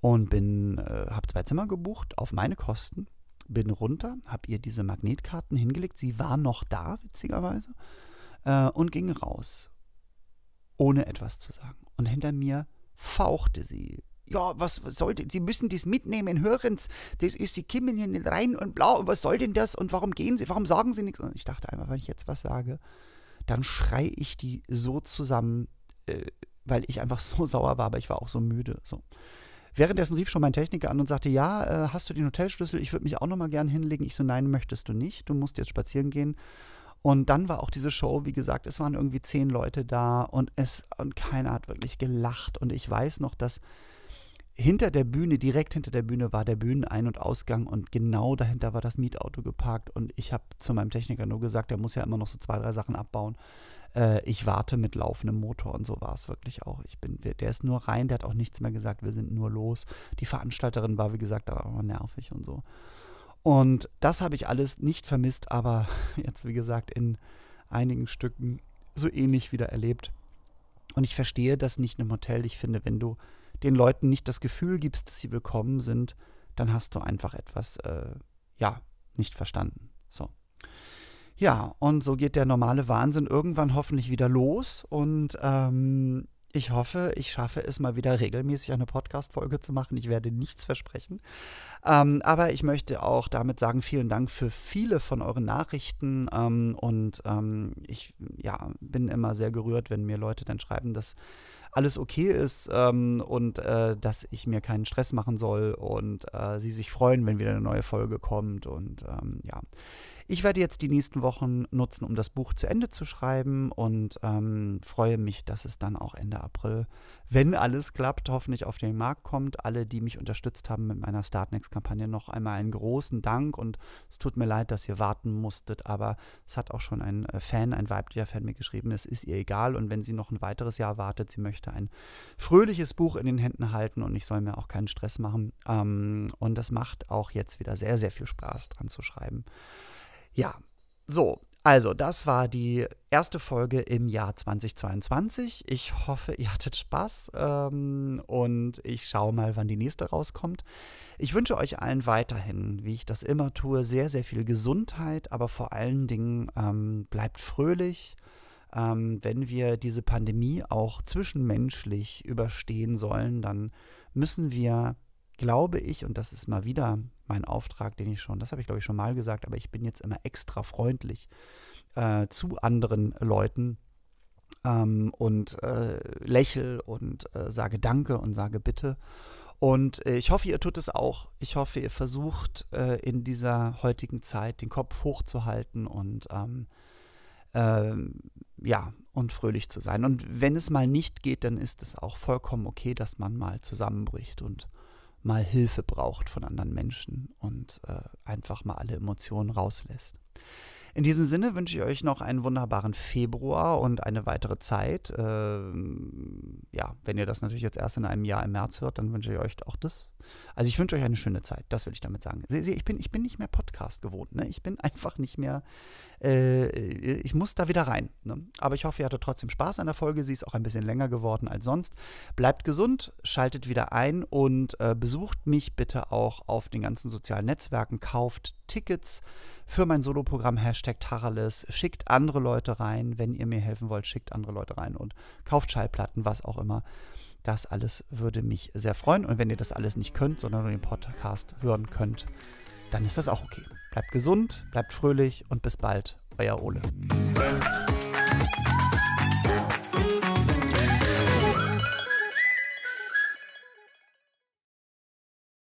und bin, äh, habe zwei Zimmer gebucht auf meine Kosten, bin runter, habe ihr diese Magnetkarten hingelegt. Sie war noch da, witzigerweise, äh, und ging raus ohne etwas zu sagen. Und hinter mir fauchte sie. Ja, was, was sollte, Sie müssen das mitnehmen, hören's, das ist, Sie kommen hier nicht rein und blau, und was soll denn das und warum gehen Sie, warum sagen Sie nichts? Und ich dachte einfach, wenn ich jetzt was sage, dann schrei ich die so zusammen, äh, weil ich einfach so sauer war, aber ich war auch so müde. So. Währenddessen rief schon mein Techniker an und sagte, ja, äh, hast du den Hotelschlüssel? Ich würde mich auch noch mal gern hinlegen. Ich so, nein, möchtest du nicht. Du musst jetzt spazieren gehen. Und dann war auch diese Show, wie gesagt, es waren irgendwie zehn Leute da und es und keiner hat wirklich gelacht. Und ich weiß noch, dass hinter der Bühne, direkt hinter der Bühne, war der Bühnenein- und Ausgang und genau dahinter war das Mietauto geparkt. Und ich habe zu meinem Techniker nur gesagt, der muss ja immer noch so zwei, drei Sachen abbauen. Äh, ich warte mit laufendem Motor und so war es wirklich auch. Ich bin, der ist nur rein, der hat auch nichts mehr gesagt, wir sind nur los. Die Veranstalterin war, wie gesagt, auch nervig und so. Und das habe ich alles nicht vermisst, aber jetzt, wie gesagt, in einigen Stücken so ähnlich wieder erlebt. Und ich verstehe das nicht im Hotel. Ich finde, wenn du den Leuten nicht das Gefühl gibst, dass sie willkommen sind, dann hast du einfach etwas, äh, ja, nicht verstanden. So. Ja, und so geht der normale Wahnsinn irgendwann hoffentlich wieder los und ähm, ich hoffe, ich schaffe es mal wieder regelmäßig eine Podcast-Folge zu machen. Ich werde nichts versprechen. Ähm, aber ich möchte auch damit sagen, vielen Dank für viele von euren Nachrichten. Ähm, und ähm, ich ja, bin immer sehr gerührt, wenn mir Leute dann schreiben, dass alles okay ist ähm, und äh, dass ich mir keinen Stress machen soll und äh, sie sich freuen, wenn wieder eine neue Folge kommt. Und ähm, ja, ich werde jetzt die nächsten Wochen nutzen, um das Buch zu Ende zu schreiben und ähm, freue mich, dass es dann auch Ende April, wenn alles klappt, hoffentlich auf den Markt kommt. Alle, die mich unterstützt haben mit meiner Startnext-Kampagne, noch einmal einen großen Dank und es tut mir leid, dass ihr warten musstet, aber es hat auch schon ein äh, Fan, ein weiblicher Fan mir geschrieben, es ist ihr egal und wenn sie noch ein weiteres Jahr wartet, sie möchte ein fröhliches Buch in den Händen halten und ich soll mir auch keinen Stress machen. Ähm, und das macht auch jetzt wieder sehr, sehr viel Spaß dran zu schreiben. Ja, so, also, das war die erste Folge im Jahr 2022. Ich hoffe, ihr hattet Spaß ähm, und ich schaue mal, wann die nächste rauskommt. Ich wünsche euch allen weiterhin, wie ich das immer tue, sehr, sehr viel Gesundheit, aber vor allen Dingen ähm, bleibt fröhlich. Ähm, wenn wir diese Pandemie auch zwischenmenschlich überstehen sollen, dann müssen wir, glaube ich, und das ist mal wieder mein Auftrag, den ich schon, das habe ich glaube ich schon mal gesagt, aber ich bin jetzt immer extra freundlich äh, zu anderen Leuten ähm, und äh, lächel und äh, sage Danke und sage Bitte. Und äh, ich hoffe, ihr tut es auch. Ich hoffe, ihr versucht äh, in dieser heutigen Zeit den Kopf hochzuhalten und ähm, ähm, ja, und fröhlich zu sein. Und wenn es mal nicht geht, dann ist es auch vollkommen okay, dass man mal zusammenbricht und mal Hilfe braucht von anderen Menschen und äh, einfach mal alle Emotionen rauslässt. In diesem Sinne wünsche ich euch noch einen wunderbaren Februar und eine weitere Zeit. Ähm, ja, wenn ihr das natürlich jetzt erst in einem Jahr im März hört, dann wünsche ich euch auch das. Also ich wünsche euch eine schöne Zeit, das will ich damit sagen. Ich bin, ich bin nicht mehr Podcast gewohnt, ne? Ich bin einfach nicht mehr, äh, ich muss da wieder rein. Ne? Aber ich hoffe, ihr hattet trotzdem Spaß an der Folge. Sie ist auch ein bisschen länger geworden als sonst. Bleibt gesund, schaltet wieder ein und äh, besucht mich bitte auch auf den ganzen sozialen Netzwerken, kauft Tickets für mein Soloprogramm Hashtag Taralis. Schickt andere Leute rein, wenn ihr mir helfen wollt, schickt andere Leute rein und kauft Schallplatten, was auch immer. Das alles würde mich sehr freuen. Und wenn ihr das alles nicht könnt, sondern nur den Podcast hören könnt, dann ist das auch okay. Bleibt gesund, bleibt fröhlich und bis bald, euer Ole.